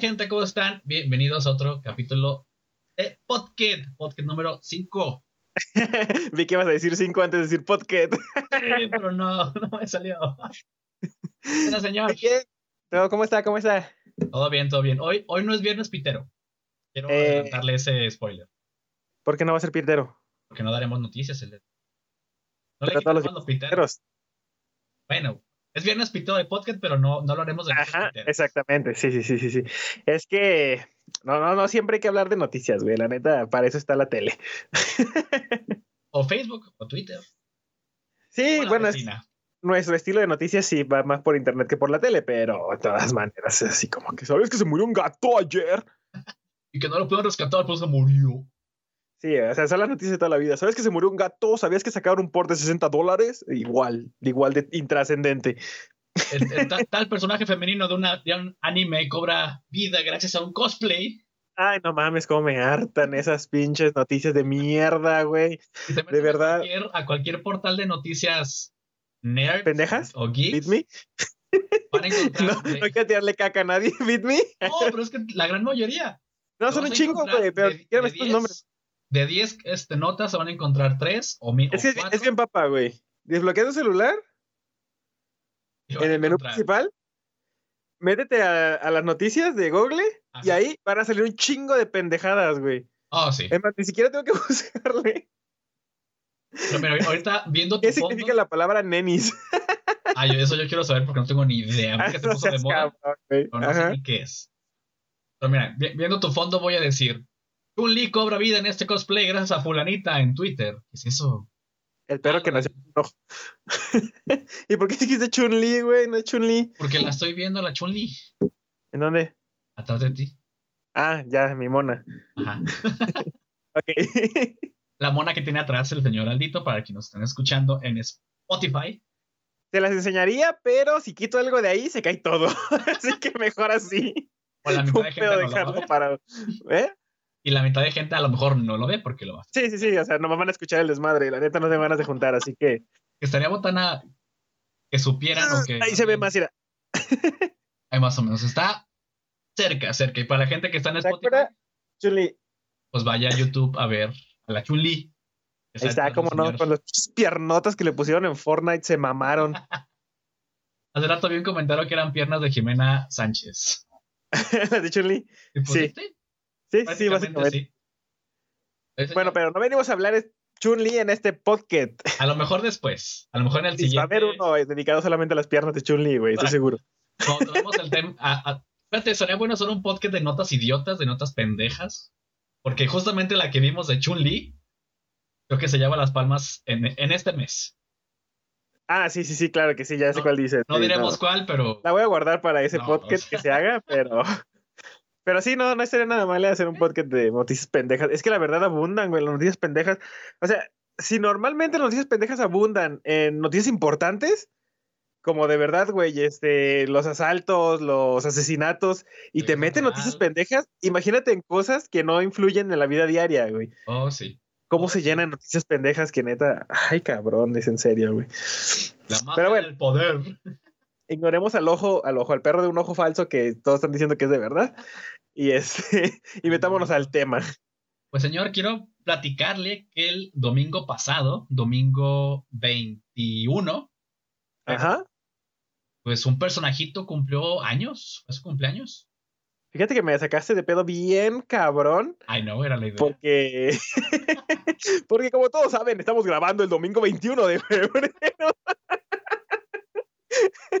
gente? ¿Cómo están? Bienvenidos a otro capítulo de Podcast, podcast número 5. Vi que ibas a decir 5 antes de decir podcast. Sí, pero no, no me salió. Hola, señor. ¿Cómo está? ¿Cómo está? Todo bien, todo bien. Hoy, hoy no es viernes pitero. Quiero Eh. adelantarle ese spoiler. ¿Por qué no va a ser pitero? Porque no daremos noticias. El... No le todos los quitamos los piteros. Piteros. Bueno, es viernes pitero de podcast, pero no, no lo haremos de Ajá, exactamente. Sí, sí, sí, sí, sí. Es que no, no, no siempre hay que hablar de noticias, güey. La neta, para eso está la tele. O Facebook, o Twitter. Sí, o bueno, es- nuestro estilo de noticias sí va más por internet que por la tele, pero de todas maneras es así como que sabes que se murió un gato ayer. Y que no lo puedo rescatar, pues se murió. Sí, o sea, son las noticias de toda la vida. ¿Sabes que se murió un gato? ¿Sabías que sacaron un port de 60 dólares? Igual, igual de intrascendente. El- el ta- tal personaje femenino de, una, de un anime cobra vida gracias a un cosplay. Ay, no mames, cómo me hartan esas pinches noticias de mierda, güey. Meten verdad. A cualquier, a cualquier portal de noticias nerd ¿Pendejas? o ¿Beat geeks me? van a encontrar. No, no hay que tirarle caca a nadie, ¿beat me? No, pero es que la gran mayoría. No, son un chingo, güey, pero de- quiero de estos 10 nombres. De 10 este, notas se van a encontrar 3 o, mi, Es que es, bien papa, güey. Desbloquea tu celular en el menú principal, métete a, a las noticias de Google y ahí van a salir un chingo de pendejadas, güey. Oh, sí. Es más, ni siquiera tengo que buscarle. Pero mira, ahorita viendo tu ¿Qué fondo. significa la palabra nenis? Ah, yo- eso yo quiero saber porque no tengo ni idea. Ah, Porque se no puso de moda. cabrón, pero no sé ni qué es. Pero mira, vi- viendo tu fondo voy a decir, Chun Li cobra vida en este cosplay gracias a fulanita en Twitter. ¿Qué es eso? El perro que nació ojo. ¿Y por qué dijiste Chun-Li, güey? No es Chun-Li. Porque la estoy viendo la Chun Li ¿En dónde? atrás de ti. Ah, ya, mi mona. Ajá. Ok. La mona que tiene atrás el señor Aldito, para quienes estén escuchando en Spotify. Te las enseñaría, pero si quito algo de ahí, se cae todo. así que mejor así. O la mitad de gente no dejarlo ver. para. ¿Eh? Y la mitad de gente a lo mejor no lo ve porque lo va a hacer. Sí, sí, sí. O sea, no me van a escuchar el desmadre. La neta no se van a de juntar, así que. Estaría botana que supieran o que. Ahí se ve más, mira. Ahí más o menos. Está cerca, cerca. Y para la gente que está en ¿Se Spotify, acuerda? Chun-Li. pues vaya a YouTube a ver a la Chun Li. Ahí está, como no, con las piernotas que le pusieron en Fortnite se mamaron. Hace rato vi un comentario que eran piernas de Jimena Sánchez. De Chun-Li. Y pues, Sí. sí, Sí, sí, básicamente. sí. Bueno, ya- pero no venimos a hablar de Chun-Li en este podcast. A lo mejor después. A lo mejor en el Sí, va a siguiente. haber uno eh, dedicado solamente a las piernas de Chun-Li, güey, estoy seguro. Cuando tomemos el tema. a- a- Espérate, sería bueno hacer un podcast de notas idiotas, de notas pendejas. Porque justamente la que vimos de Chun-Li, creo que se lleva las palmas en, en este mes. Ah, sí, sí, sí, claro que sí, ya sé cuál dices. No sí, diremos no. cuál, pero. La voy a guardar para ese No, podcast que se haga, pero. Pero sí, no, no estaría nada mal hacer un podcast de noticias pendejas. Es que la verdad abundan, güey, las noticias pendejas. O sea, si normalmente las noticias pendejas abundan en noticias importantes, como de verdad, güey, este, los asaltos, los asesinatos, y Sí, te meten noticias pendejas, imagínate en cosas que no influyen en la vida diaria, güey. Oh, sí. ¿Cómo Oh, se sí. llenan noticias pendejas que neta? Ay, cabrón, es en serio, güey. La Pero bueno. del poder. Ignoremos al ojo, al ojo, al perro de un ojo falso que todos están diciendo que es de verdad. Y este, y metámonos al tema. Pues señor, quiero platicarle que el domingo pasado, domingo 21, Ajá. pues un personajito cumplió años, su cumpleaños. Fíjate que me sacaste de pedo bien cabrón, Ay, no, era la idea. porque. porque como todos saben, estamos grabando el domingo 21 de febrero.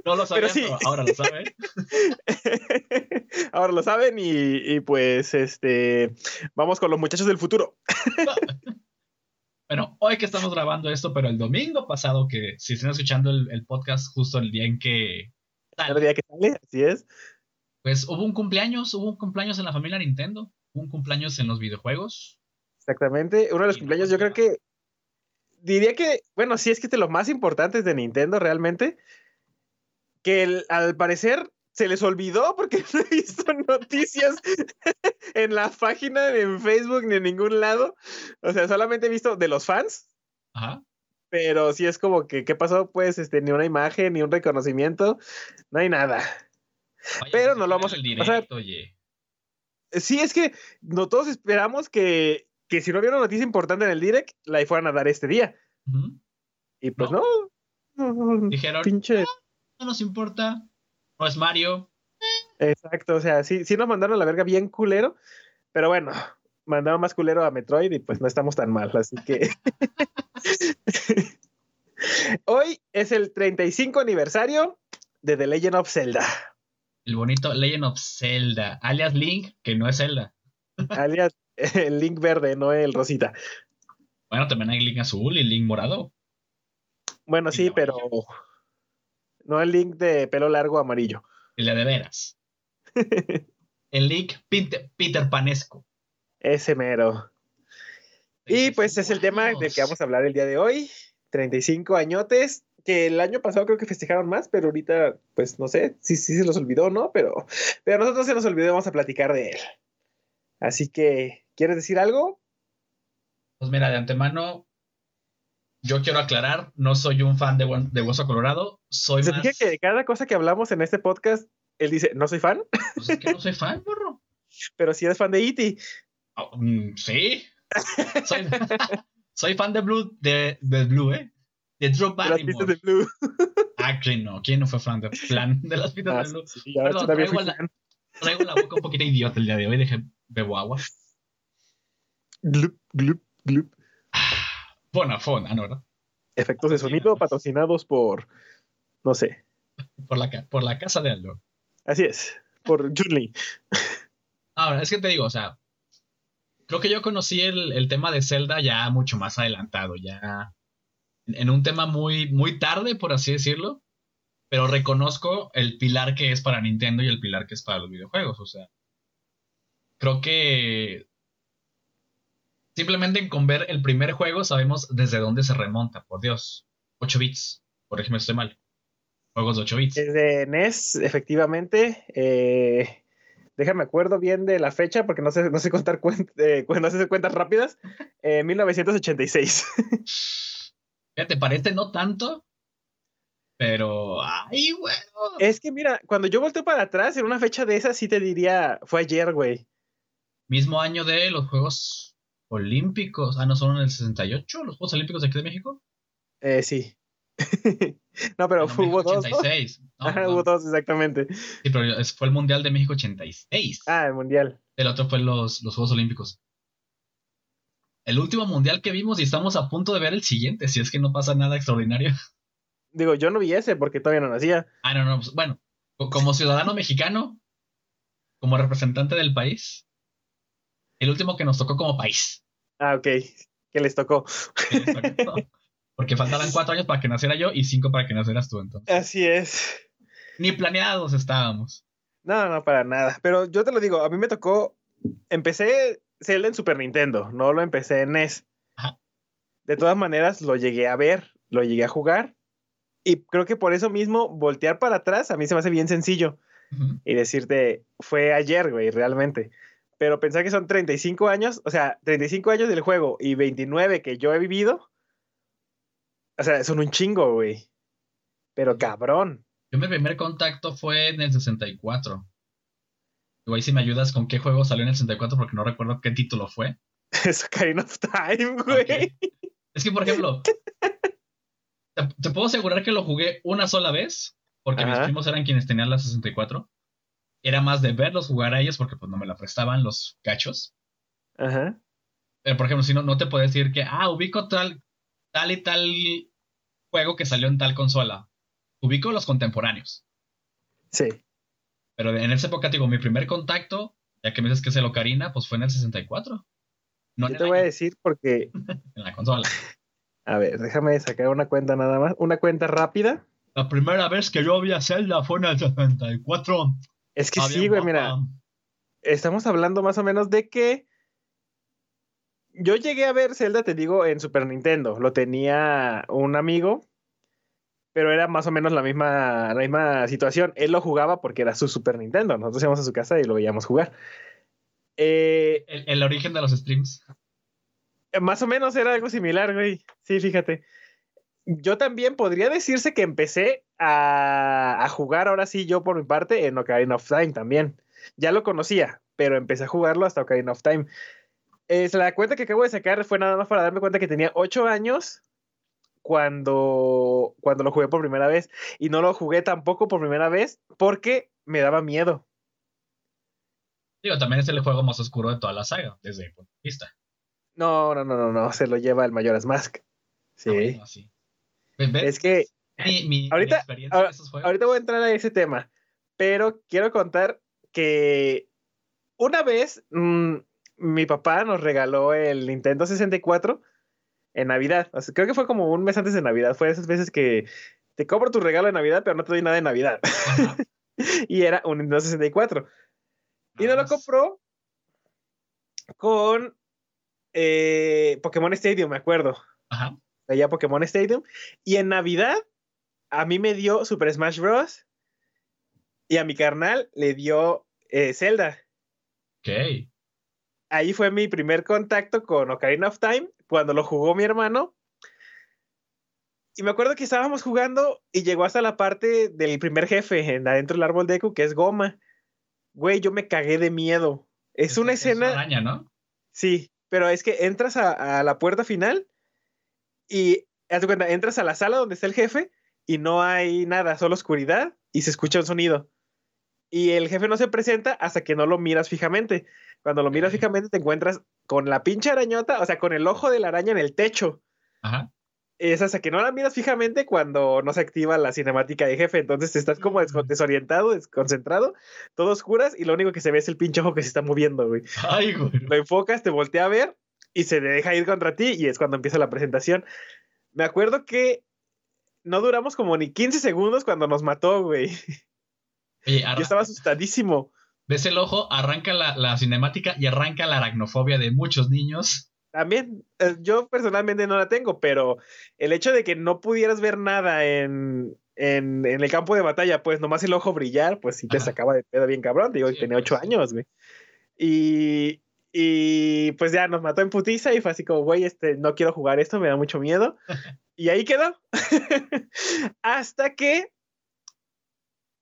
No lo sabía, pero sí. pero ahora lo sabe. Ahora lo saben, y, y pues este. Vamos con los muchachos del futuro. Bueno, hoy que estamos grabando esto, pero el domingo pasado, que si están escuchando el, el podcast justo el día en que El día que sale, así es. pues hubo un cumpleaños, hubo un cumpleaños en la familia Nintendo, hubo un cumpleaños en los videojuegos. Exactamente. Uno de los cumpleaños, yo creo que. Diría que, bueno, sí es que es de los más importantes de Nintendo realmente. Que el- al parecer se les olvidó porque no he visto noticias en la página, ni en Facebook, ni en ningún lado. O sea, solamente he visto de los fans. Ajá. Pero sí es como que, ¿qué pasó? Pues, este, ni una imagen, ni un reconocimiento, no hay nada. Vaya, Pero no lo vamos a el pasar. directo, oye. Sí, es que no todos esperamos que, que si no había una noticia importante en el direct, la fueran a dar este día. Y pues No. no. no, Dijeron, pinche. no nos importa, no es Mario. Exacto, o sea, sí, sí nos mandaron a la verga bien culero, pero bueno, mandaron más culero a Metroid y pues no estamos tan mal, así que... Hoy es el 35 aniversario de The Legend of Zelda, El bonito Legend of Zelda, alias Link, que no es Zelda. alias el Link verde, no el rosita. Bueno, también hay Link azul y Link morado. Bueno, sí, no, pero no el Link de pelo largo amarillo. La de veras. El Link Peter, Peter Panesco. Ese mero. Y pues es el tema del que vamos a hablar el día de hoy. 35 añotes, que el año pasado creo que festejaron más, pero ahorita, pues no sé, sí, sí se los olvidó, ¿no? Pero, pero nosotros se nos olvidó y vamos a platicar de él. Así que, ¿quieres decir algo? Pues mira, de antemano, yo quiero aclarar, no soy un fan de, de Hueso Colorado, soy Se más... fija que cada cosa que hablamos en este podcast, él dice, no soy fan, Pues es que no soy fan, burro. pero sí eres fan de E.T. Oh, mm, sí. Soy, soy fan de Blue, de, de Blue, ¿eh? De Drew de las pistas de Barrymore. Blue. Actually, no. ¿Quién no fue fan de, plan de las pistas Ah, de Blue? sí, Perdón, la-. Traigo la boca un poquito idiota el día de hoy, dejé bebo agua. Glup, glup, glup. Bonafona, ¿no? ¿verdad? Efectos de sonido patrocinados por, no sé, Por la, ca- por la casa de Aldo. así es, por Junli. Ahora, es que te digo, o sea, creo que yo conocí el, el tema de Zelda ya mucho más adelantado, ya en, en un tema muy, muy tarde, por así decirlo, pero reconozco el pilar que es para Nintendo y el pilar que es para los videojuegos, o sea, creo que simplemente con ver el primer juego sabemos desde dónde se remonta, por Dios, 8 bits, por ejemplo, estoy mal, juegos de 8 bits. Es de NES, efectivamente. Eh, déjame acuerdo bien de la fecha porque no sé, no sé contar cuen- eh, no sé cuentas rápidas. Eh, 1986. Fíjate, parece no tanto, pero, ay, bueno. es que mira, cuando yo volteo para atrás en una fecha de esas, sí te diría, fue ayer, güey. Mismo año de los Juegos Olímpicos. Ah, no son en el 68, los Juegos Olímpicos de aquí de México. Eh, sí. no, pero fue- hubo dos. ¿no? 86. No, Ajá, perdón. hubo dos, exactamente. Sí, pero fue el Mundial de México 86. Ah, el mundial. El otro fue los, los Juegos Olímpicos. El último mundial que vimos y estamos a punto de ver el siguiente, si es que no pasa nada extraordinario. Digo, yo no vi ese porque todavía no nacía. Ah, no, no, pues, bueno, co- como ciudadano mexicano, como representante del país, el último que nos tocó como país. Ah, ok. Que les tocó. Porque faltaban cuatro años para que naciera yo y cinco para que nacieras tú, entonces. Así es. Ni planeados estábamos. No, no, para nada. Pero yo te lo digo, a mí me tocó. Empecé Zelda en Super Nintendo, no lo empecé en NES. Ajá. De todas maneras, lo llegué a ver, lo llegué a jugar. Y creo que por eso mismo, voltear para atrás a mí se me hace bien sencillo. Ujú. Y decirte, fue ayer, güey, realmente. Pero pensar que son 35 años, o sea, 35 años del juego y 29 que yo he vivido. O sea, son un chingo, güey. Pero cabrón. Yo mi primer contacto fue en el 64. Igual si me ayudas con qué juego salió en el 64 porque no recuerdo qué título fue. Es Ocarina of Time, güey. Es que, por ejemplo, te, te puedo asegurar que lo jugué una sola vez porque mis primos eran quienes tenían la 64. Era más de verlos jugar a ellos porque pues no me la prestaban los cachos. Ajá. Pero, por ejemplo, si no, no te puedo decir que, ah, ubico tal, tal y tal juego que salió en tal consola. Ubico los contemporáneos. Sí. Pero en esa época, digo, mi primer contacto, ya que me dices que es el Ocarina, pues fue en el 64. No Yo te voy a decir porque, en la consola. a ver, déjame sacar una cuenta nada más, una cuenta rápida. La primera vez que yo vi a Zelda fue en el 64. Es que sí, güey, mira, estamos hablando más o menos de que yo llegué a ver Zelda, te digo, en Super Nintendo. Lo tenía un amigo, pero era más o menos la misma, la misma situación. Él lo jugaba porque era su Super Nintendo. Nosotros íbamos a su casa y lo veíamos jugar. Eh, El, el origen de los streams. Más o menos era algo similar, güey. Sí, fíjate. Yo también podría decirse que empecé a, a jugar ahora sí, yo por mi parte, en Ocarina of Time también. Ya lo conocía, pero empecé a jugarlo hasta Ocarina of Time. Eh, la cuenta que acabo de sacar fue nada más para darme cuenta que tenía 8 años cuando, cuando lo jugué por primera vez. Y no lo jugué tampoco por primera vez porque me daba miedo. Digo, también es el juego más oscuro de toda la saga, desde mi punto de vista. No, no, no, no, no, se lo lleva el Mayoras Mask. Sí. Ah, sí. Es que mi, mi, ahorita, experiencia en esos juegos. ahorita voy a entrar a ese tema, pero quiero contar que una vez mmm, mi papá nos regaló el Nintendo 64 en Navidad. O sea, creo que fue como un mes antes de Navidad. Fue esas veces que te cobro tu regalo de Navidad, pero no te doy nada de Navidad. y era un Nintendo 64. Y no lo compró con eh, Pokémon Stadium, me acuerdo. Ajá. Allá Pokémon Stadium. Y en Navidad, a mí me dio Super Smash Bros. Y a mi carnal le dio eh, Zelda. Ok. Ahí fue mi primer contacto con Ocarina of Time, cuando lo jugó mi hermano. Y me acuerdo que estábamos jugando y llegó hasta la parte del primer jefe, en, adentro del árbol de Echo, que es Goma. Güey, yo me cagué de miedo. Es, una escena. Es una araña, ¿no? Sí, pero es que entras a, a la puerta final y haz de cuenta, entras a la sala donde está el jefe y no hay nada, solo oscuridad y se escucha un sonido. Y el jefe no se presenta hasta que no lo miras fijamente. Cuando lo miras fijamente te encuentras con la pinche arañota, o sea, con el ojo de la araña en el techo. Ajá. Es hasta que no la miras fijamente cuando no se activa la cinemática de jefe. Entonces estás como des desorientado, desconcentrado, todo oscuras y lo único que se ve es el pinche ojo que se está moviendo, güey. Ay, güey. Lo enfocas, te voltea a ver y se deja ir contra ti y es cuando empieza la presentación. Me acuerdo que no duramos como ni 15 segundos cuando nos mató, güey. Oye, Yo estaba asustadísimo. Ves el ojo, arranca la, la, cinemática y arranca la aracnofobia de muchos niños. También, eh, yo personalmente no la tengo, pero el hecho de que no pudieras ver nada en, en, en el campo de batalla, pues nomás el ojo brillar, pues sí te Ajá. sacaba de pedo bien cabrón. Digo, sí, tenía ocho pues, años, güey. Y, y pues ya nos mató en putiza y fue así como, güey, este, no quiero jugar esto, me da mucho miedo. y ahí quedó. Hasta que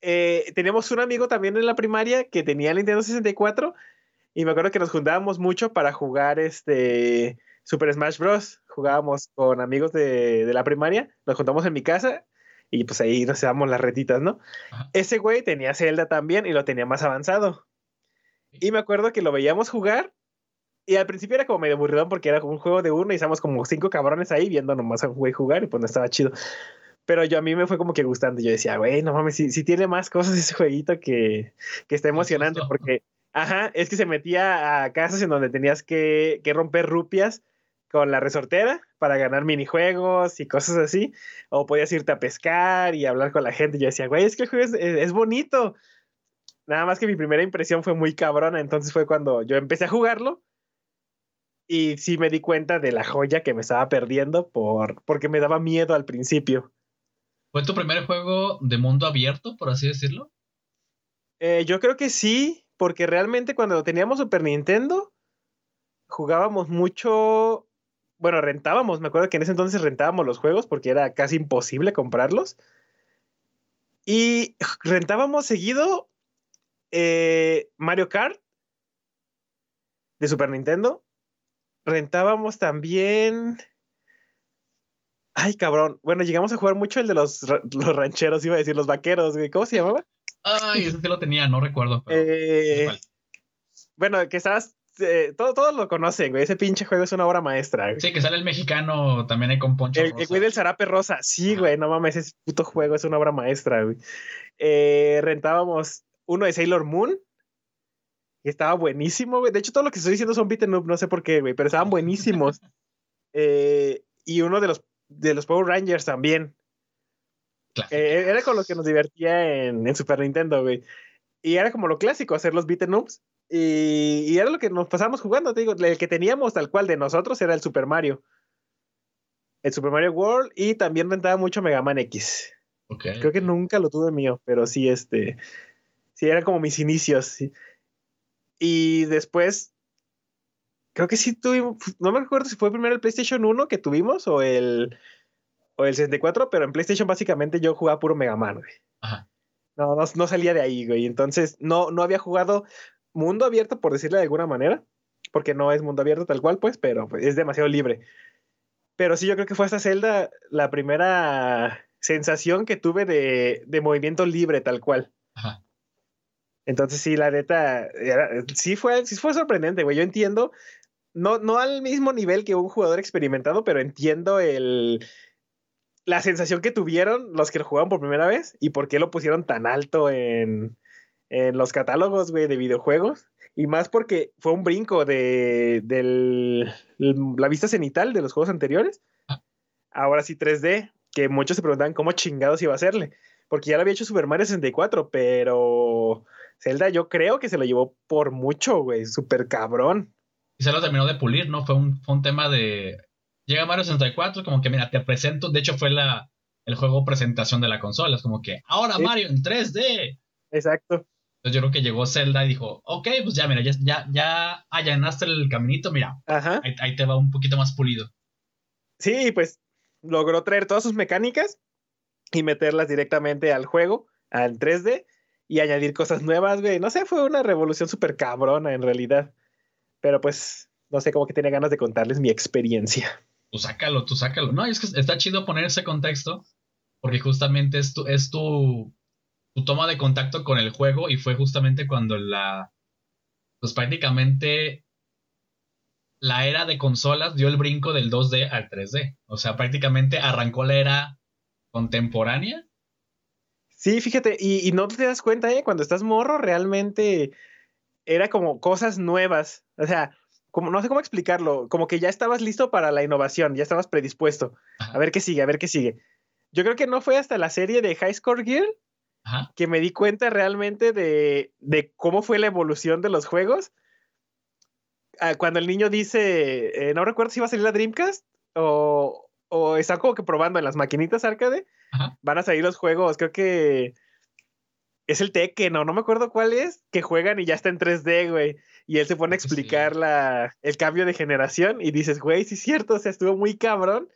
eh, teníamos un amigo también en la primaria que tenía el Nintendo 64 y me acuerdo que nos juntábamos mucho para jugar este Super Smash Bros. Jugábamos con amigos de, de la primaria, nos juntamos en mi casa y pues ahí nos dábamos las retitas, ¿no? Ajá. Ese güey tenía Zelda también y lo tenía más avanzado. Y me acuerdo que lo veíamos jugar y al principio era como medio aburrido porque era como un juego de uno y estábamos como cinco cabrones ahí viendo nomás a un güey jugar y pues no estaba chido. Pero yo a mí me fue como que gustando. Yo decía, güey, no mames, si, si, tiene más cosas ese jueguito que, que está emocionante porque, ajá, es que se metía a casas en donde tenías que, que romper rupias con la resortera para ganar minijuegos y cosas así. O podías irte a pescar y hablar con la gente. Yo decía, güey, es que el juego es, es, es bonito. Nada más que mi primera impresión fue muy cabrona. Entonces fue cuando yo empecé a jugarlo y sí me di cuenta de la joya que me estaba perdiendo por, porque me daba miedo al principio. ¿Fue tu primer juego de mundo abierto, por así decirlo? Eh, yo creo que sí, porque realmente cuando teníamos Super Nintendo jugábamos mucho, bueno, rentábamos, me acuerdo que en ese entonces rentábamos los juegos porque era casi imposible comprarlos. Y rentábamos seguido eh, Mario Kart de Super Nintendo. Rentábamos también Ay, cabrón. Bueno, llegamos a jugar mucho el de los, los rancheros, iba a decir, los vaqueros, güey. ¿Cómo se llamaba? Ay, ese sí lo tenía, no recuerdo. Pero... Eh, bueno, que estabas. Eh, todo, todos lo conocen, güey. Ese pinche juego es una obra maestra. Güey. Sí, que sale el mexicano también hay con Poncho. El, el güey del zarape rosa. Sí, Ajá. güey, no mames, ese puto juego es una obra maestra, güey. Eh, rentábamos uno de Sailor Moon. Y estaba buenísimo, güey. De hecho, todo lo que estoy diciendo son beaten up, no sé por qué, güey, pero estaban buenísimos. eh, y uno de los de los Power Rangers también. Eh, era con lo que nos divertía en, en, Super Nintendo, güey. Y era como lo clásico, hacer los beaten ups. Y, y, era lo que nos pasábamos jugando, te digo. El que teníamos tal cual de nosotros era el Super Mario. El Super Mario World y también rentaba mucho Mega Man X. Okay. Creo que nunca lo tuve mío, pero sí, este. Sí, eran como mis inicios. Sí. Y después creo que sí tuvimos, no me acuerdo si fue primero el PlayStation 1 que tuvimos o el, o el 64, pero en PlayStation básicamente yo jugaba puro Mega Man, güey. Ajá. No, no, no salía de ahí, güey. Entonces, no, no había jugado mundo abierto, por decirle de alguna manera, porque no es mundo abierto tal cual, pues, pero pues, es demasiado libre. Pero sí, yo creo que fue esta celda la primera sensación que tuve de, de movimiento libre tal cual. Ajá. Entonces, sí, la neta, sí, fue, sí fue sorprendente, güey. Yo entiendo, no, no al mismo nivel que un jugador experimentado, pero entiendo el, la sensación que tuvieron los que lo jugaron por primera vez y por qué lo pusieron tan alto en, en los catálogos, güey, de videojuegos. Y más porque fue un brinco de, del- la vista cenital de los juegos anteriores. Ah. Ahora sí 3D, que muchos se preguntaban cómo chingados iba a hacerle. Porque ya lo había hecho Super Mario 64, pero Zelda yo creo que se lo llevó por mucho, güey. Súper cabrón. Y se lo terminó de pulir, ¿no? Fue un, fue un tema de. Llega Mario 64, como que, mira, te presento. De hecho, fue la, el juego presentación de la consola. Es como que, ahora Sí. Mario en 3D. Exacto. Entonces yo creo que llegó Zelda y dijo, ok, pues ya, mira, ya, ya, ya allanaste el caminito, mira, Ajá. ahí, ahí te va un poquito más pulido. Sí, pues logró traer todas sus mecánicas y meterlas directamente al juego, al 3D, y añadir cosas nuevas, güey. No sé, fue una revolución súper cabrona en realidad. Pero pues, no sé, como que tenía ganas de contarles mi experiencia. Tú sácalo, tú sácalo. No, es que está chido poner ese contexto, porque justamente es tu, es tu, tu toma de contacto con el juego y fue justamente cuando la, pues prácticamente la era de consolas dio el brinco del 2D al 3D. O sea, prácticamente arrancó la era contemporánea. Sí, fíjate, y, y no te das cuenta, ¿eh? Cuando estás morro, realmente era como cosas nuevas. O sea, como, no sé cómo explicarlo, como que ya estabas listo para la innovación, ya estabas predispuesto. Ajá. A ver qué sigue, a ver qué sigue. Yo creo que no fue hasta la serie de High Score Ajá. que me di cuenta realmente de, de cómo fue la evolución de los juegos. Ah, cuando el niño dice, eh, no recuerdo si iba a salir la Dreamcast o, o está como que probando en las maquinitas arcade, Ajá. van a salir los juegos, creo que es el Tekken, no, no me acuerdo cuál es, que juegan y ya está en 3D, güey. Y él se pone a sí. explicar la, el cambio de generación y dices, güey, sí es cierto, o sea, estuvo muy cabrón.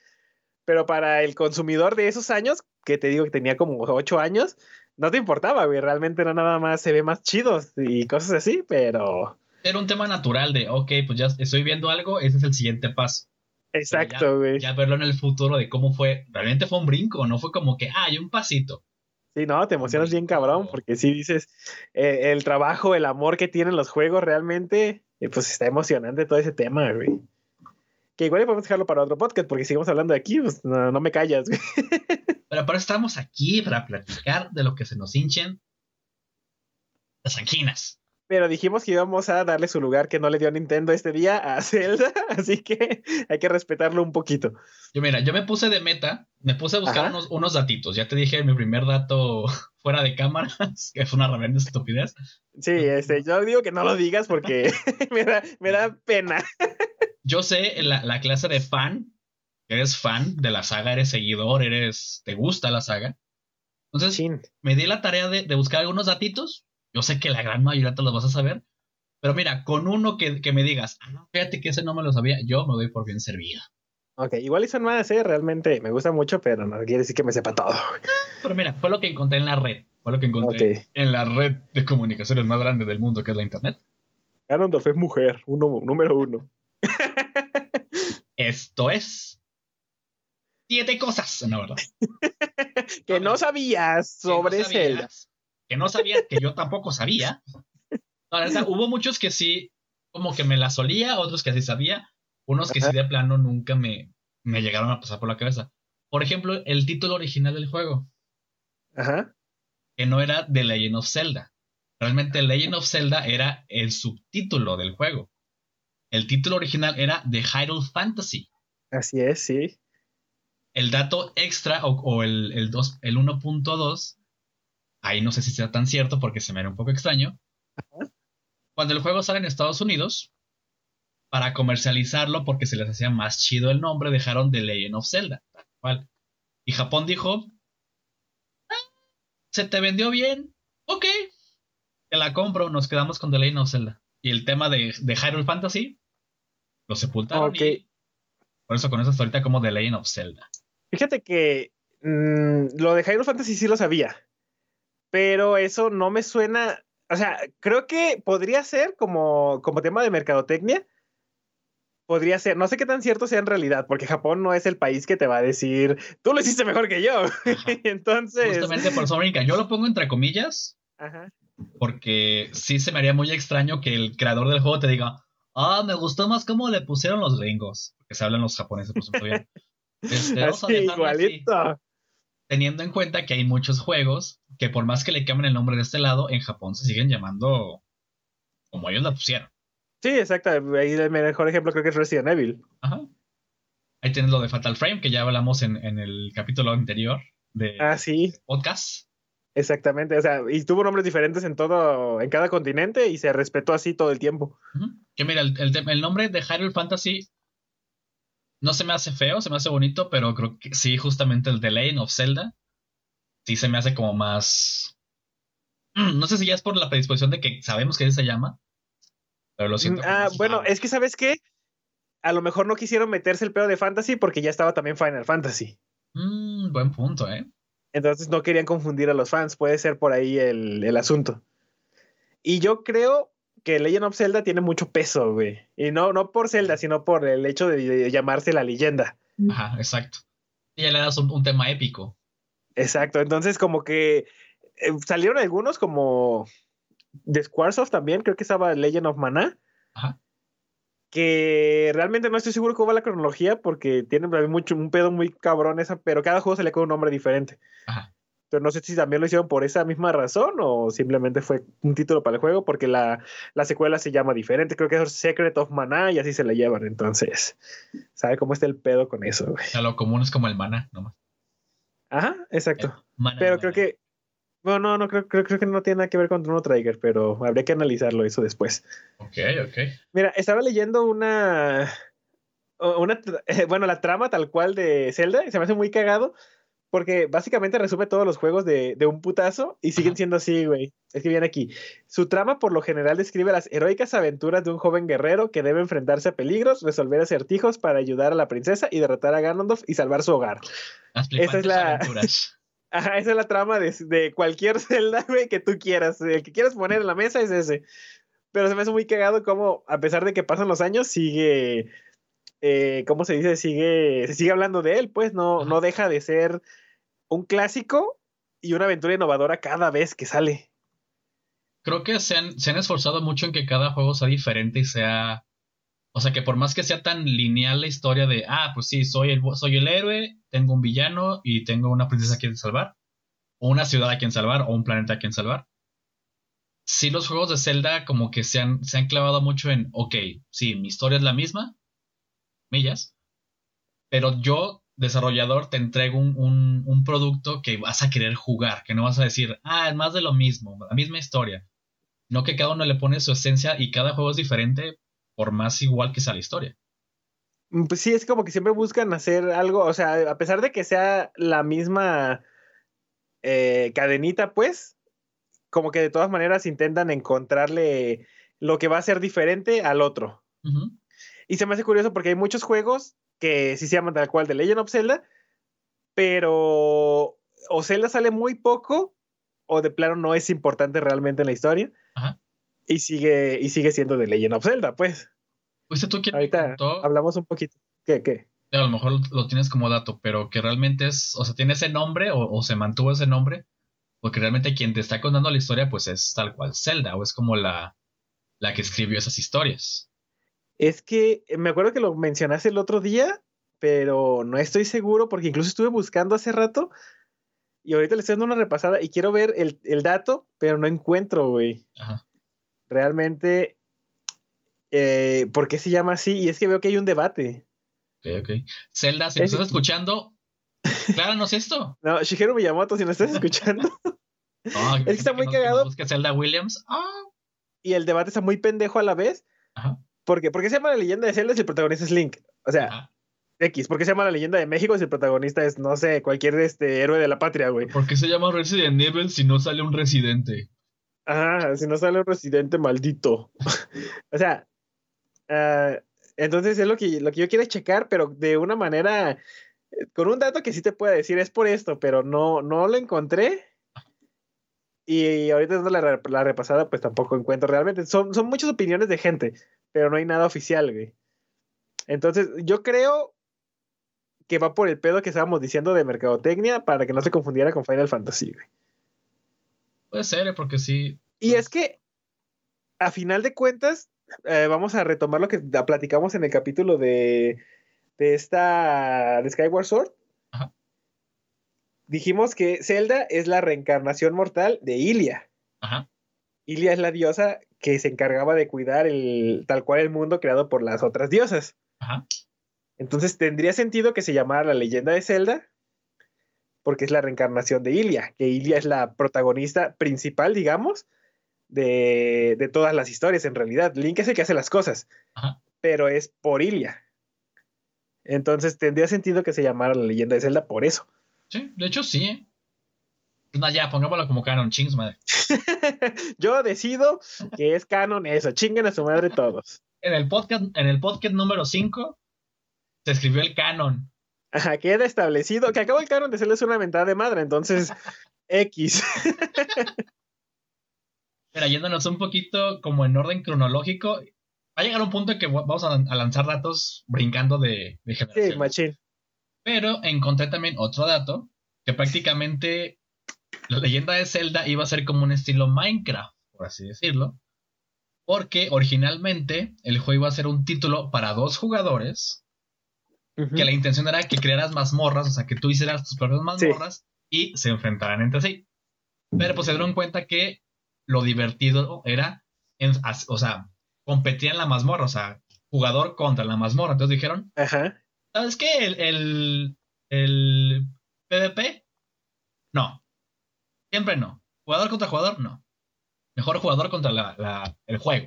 Pero para el consumidor de esos años, que te digo que tenía como 8 años, no te importaba, güey. Realmente no nada más se ve más chidos y cosas así, pero. Era un tema natural de, ok, pues ya estoy viendo algo, ese es el siguiente paso. Exacto, güey. Ya verlo en el futuro de cómo fue, realmente fue un brinco, no fue como que, ah, hay un pasito. Sí, no, te emocionas bien cabrón, porque sí dices, eh, el trabajo, el amor que tienen los juegos, realmente, eh, pues está emocionante todo ese tema, güey. Que igual podemos dejarlo para otro podcast, porque sigamos hablando de aquí, pues no, no me callas, güey. Pero para estamos aquí, para platicar de lo que se nos hinchen las anquinas. Pero dijimos que íbamos a darle su lugar que no le dio Nintendo este día a Zelda, así que hay que respetarlo un poquito. Yo, mira, yo me puse de meta, me puse a buscar unos, unos datitos. Ya te dije mi primer dato fuera de cámaras, que es una reverenda estupidez. Sí, este, yo digo que no lo digas porque me, da, me da pena. Yo sé la, la clase de fan, eres fan de la saga, eres seguidor, eres, te gusta la saga. Entonces, Chin. me di la tarea de, de buscar algunos datitos. Yo sé que la gran mayoría te los vas a saber. Pero mira, con uno que, que me digas, ah, no, fíjate que ese no me lo sabía, yo me doy por bien servido. Ok, igual y son más, ¿eh? Realmente me gusta mucho, pero no quiere decir que me sepa todo. Pero mira, fue lo que encontré en la red. Fue lo que encontré Ok. en la red de comunicaciones más grande del mundo, que es la Internet. Ganondorf es mujer, uno, número uno. Esto es. Siete cosas, no, ¿verdad? que no sabías sobre no sabías. Que no sabías, que yo tampoco sabía. No, la neta, hubo muchos que sí, como que me la solía, otros que sí sabía, unos que sí de plano nunca me, me llegaron a pasar por la cabeza. Por ejemplo, el título original del juego, Ajá. que no era The Legend of Zelda. Realmente Legend of Zelda era el subtítulo del juego. El título original era The Hyrule Fantasy. Así es, sí. El dato extra o, o el, el, el 1.2, ahí no sé si sea tan cierto porque se me era un poco extraño. Cuando el juego sale en Estados Unidos, para comercializarlo porque se les hacía más chido el nombre, dejaron The Legend of Zelda. tal cual. Y Japón dijo, "Ah, se te vendió bien, ok, te la compro, nos quedamos con The Legend of Zelda. Y el tema de, de Hyrule Fantasy, lo sepultaron Ok. y por eso conoces ahorita como The Legend of Zelda. Fíjate que mm, lo de Hyrule Fantasy sí lo sabía. Pero eso no me suena, o sea, creo que podría ser como, como tema de mercadotecnia, podría ser, no sé qué tan cierto sea en realidad, porque Japón no es el país que te va a decir, tú lo hiciste mejor que yo. Entonces. Justamente por eso, yo lo pongo entre comillas, Ajá. porque sí se me haría muy extraño que el creador del juego te diga, ah, me gustó más cómo le pusieron los gringos, porque se hablan los japoneses, por supuesto bien. Este, así, igualito. Teniendo en cuenta que hay muchos juegos que por más que le cambien el nombre de este lado, en Japón se siguen llamando como ellos la pusieron. Sí, exacto. Ahí el mejor ejemplo creo que es Resident Evil. Ajá. Ahí tienes lo de Fatal Frame, que ya hablamos en, el capítulo anterior de ah, sí. podcast. Exactamente, o sea, y tuvo nombres diferentes en todo, en cada continente y se respetó así todo el tiempo. Que mira, el, el, nombre de Hyrule Fantasy no se me hace feo, se me hace bonito, pero creo que sí, justamente el de Lane of Zelda, sí se me hace como más... No sé si ya es por la predisposición de que sabemos que se llama, pero lo siento. Ah, bueno, es que sabes qué, a lo mejor no quisieron meterse el pedo de Fantasy porque ya estaba también Final Fantasy. Mm, buen punto, ¿eh? Entonces no querían confundir a los fans, puede ser por ahí el, asunto. Y yo creo que Legend of Zelda tiene mucho peso, güey. Y no, no por Zelda, sino por el hecho de, llamarse la leyenda. Ajá, exacto. Y ya le das un, tema épico. Exacto, entonces como que eh, salieron algunos como de Squaresoft también, creo que estaba Legend of Mana. Ajá. Que realmente no estoy seguro cómo va la cronología porque tiene mucho, un pedo muy cabrón esa, pero cada juego se le con un nombre diferente. Ajá. Pero no sé si también lo hicieron por esa misma razón o simplemente fue un título para el juego porque la, la secuela se llama diferente. Creo que es Secret of Mana y así se le llevan. Entonces, ¿sabe cómo está el pedo con eso? Güey? A lo común es como el mana, nomás. Ajá, exacto. pero creo que bueno, no, no, creo, creo, creo que no tiene nada que ver con Chrono Trigger, pero habría que analizarlo eso después. Ok, ok. Mira, estaba leyendo una. una bueno, la trama tal cual de Zelda, y se me hace muy cagado, porque básicamente resume todos los juegos de, de un putazo y siguen siendo así, güey. Es que viene aquí. Su trama por lo general describe las heroicas aventuras de un joven guerrero que debe enfrentarse a peligros, resolver acertijos para ayudar a la princesa y derrotar a Ganondorf y salvar su hogar. Esa es la. Aventuras. Ajá, esa es la trama de, cualquier Zelda, güey, que tú quieras. El que quieras poner en la mesa es ese. Pero se me hace muy cagado como, a pesar de que pasan los años, sigue. Eh, ¿Cómo se dice? Sigue. Se sigue hablando de él, pues. No, no deja de ser un clásico y una aventura innovadora cada vez que sale. Creo que se han, se han esforzado mucho en que cada juego sea diferente y sea o sea que por más que sea tan lineal la historia de, ah, pues sí, soy el, soy el héroe, tengo un villano y tengo una princesa a quien salvar, o una ciudad a quien salvar, o un planeta a quien salvar. Sí, los juegos de Zelda como que se han, se han clavado mucho en, ok, sí, mi historia es la misma, millas, pero yo, desarrollador, te entrego un, un, un producto que vas a querer jugar, que no vas a decir, ah, es más de lo mismo, la misma historia. No que cada uno le pone su esencia y cada juego es diferente, por más igual que sea la historia. Mm, pues sí, es como que siempre buscan hacer algo, o sea, a pesar de que sea la misma eh, cadenita, pues, como que de todas maneras intentan encontrarle lo que va a ser diferente al otro. Y se me hace curioso porque hay muchos juegos que sí se llaman tal cual de Legend of Zelda, pero o Zelda sale muy poco o de plano no es importante realmente en la historia. Ajá. Y sigue, y sigue siendo de Legend of Zelda, pues. Pues tú quien Ahorita hablamos un poquito. ¿Qué, qué? A lo mejor lo tienes como dato, pero que realmente es, o sea, tiene ese nombre o, se mantuvo ese nombre, porque realmente quien te está contando la historia, pues es tal cual Zelda, o es como la, la que escribió esas historias. Es que me acuerdo que lo mencionaste el otro día, pero no estoy seguro, porque incluso estuve buscando hace rato y ahorita le estoy dando una repasada y quiero ver el, el dato, pero no encuentro, güey. Ajá realmente, eh, ¿por qué se llama así? Y es que veo que hay un debate. Ok, ok. Zelda, si nos estás escuchando, cláranos esto. No, Shigeru Miyamoto, si nos estás escuchando. es que está muy cagado. Busca Zelda Williams. Ah. Y el debate está muy pendejo a la vez. Ajá. ¿Por qué? se llama la leyenda de Zelda si el protagonista es Link? O sea, X. ¿Por qué se llama la leyenda de México si el protagonista es, no sé, cualquier este, héroe de la patria, güey? ¿Por qué se llama Resident Evil si no sale un residente? Ajá, si no sale un residente maldito. o sea, ah, entonces es lo que, lo que yo quiero checar, pero de una manera, con un dato que sí te puedo decir, es por esto, pero no, no lo encontré. Y ahorita dando la, la, repasada, pues tampoco encuentro realmente. Son, son muchas opiniones de gente, pero no hay nada oficial, güey. Entonces, yo creo que va por el pedo que estábamos diciendo de mercadotecnia para que no se confundiera con Final Fantasy, güey. Puede ser, ¿eh? porque sí. Y es que, a final de cuentas, eh, vamos a retomar lo que platicamos en el capítulo de, de esta de Skyward Sword. Ajá. Dijimos que Zelda es la reencarnación mortal de Ilia. Ajá. Ilia es la diosa que se encargaba de cuidar el tal cual el mundo creado por las otras diosas. Ajá. Entonces tendría sentido que se llamara la leyenda de Zelda, porque es la reencarnación de Ilia, que Ilia es la protagonista principal, digamos, de, de todas las historias en realidad. Link es el que hace las cosas, pero es por Ilia. Entonces tendría sentido que se llamara la leyenda de Zelda por eso. Sí, de hecho sí. No, ya, pongámoslo como canon, chings madre. Yo decido que es canon eso, chinguen a su madre todos. En el podcast, en el podcast número 5 se escribió el canon. Ajá, queda establecido. Que acabó el canon de serles una mentada de madre, entonces X. Pero yéndonos un poquito como en orden cronológico, va a llegar un punto en que vamos a, lanzar datos brincando de, de generación. Sí, machín. Pero encontré también otro dato, que prácticamente la leyenda de Zelda iba a ser como un estilo Minecraft, por así decirlo. Porque originalmente el juego iba a ser un título para dos jugadores que la intención era que crearas mazmorras, o sea, que tú hicieras tus propias mazmorras y se enfrentaran entre sí. Pero pues se dieron cuenta que lo divertido era, o sea, competían en la mazmorra, o sea, jugador contra la mazmorra. Entonces dijeron, ¿sabes qué? El, el, el PvP, no. Siempre no. Jugador contra jugador, no. Mejor jugador contra la, el juego.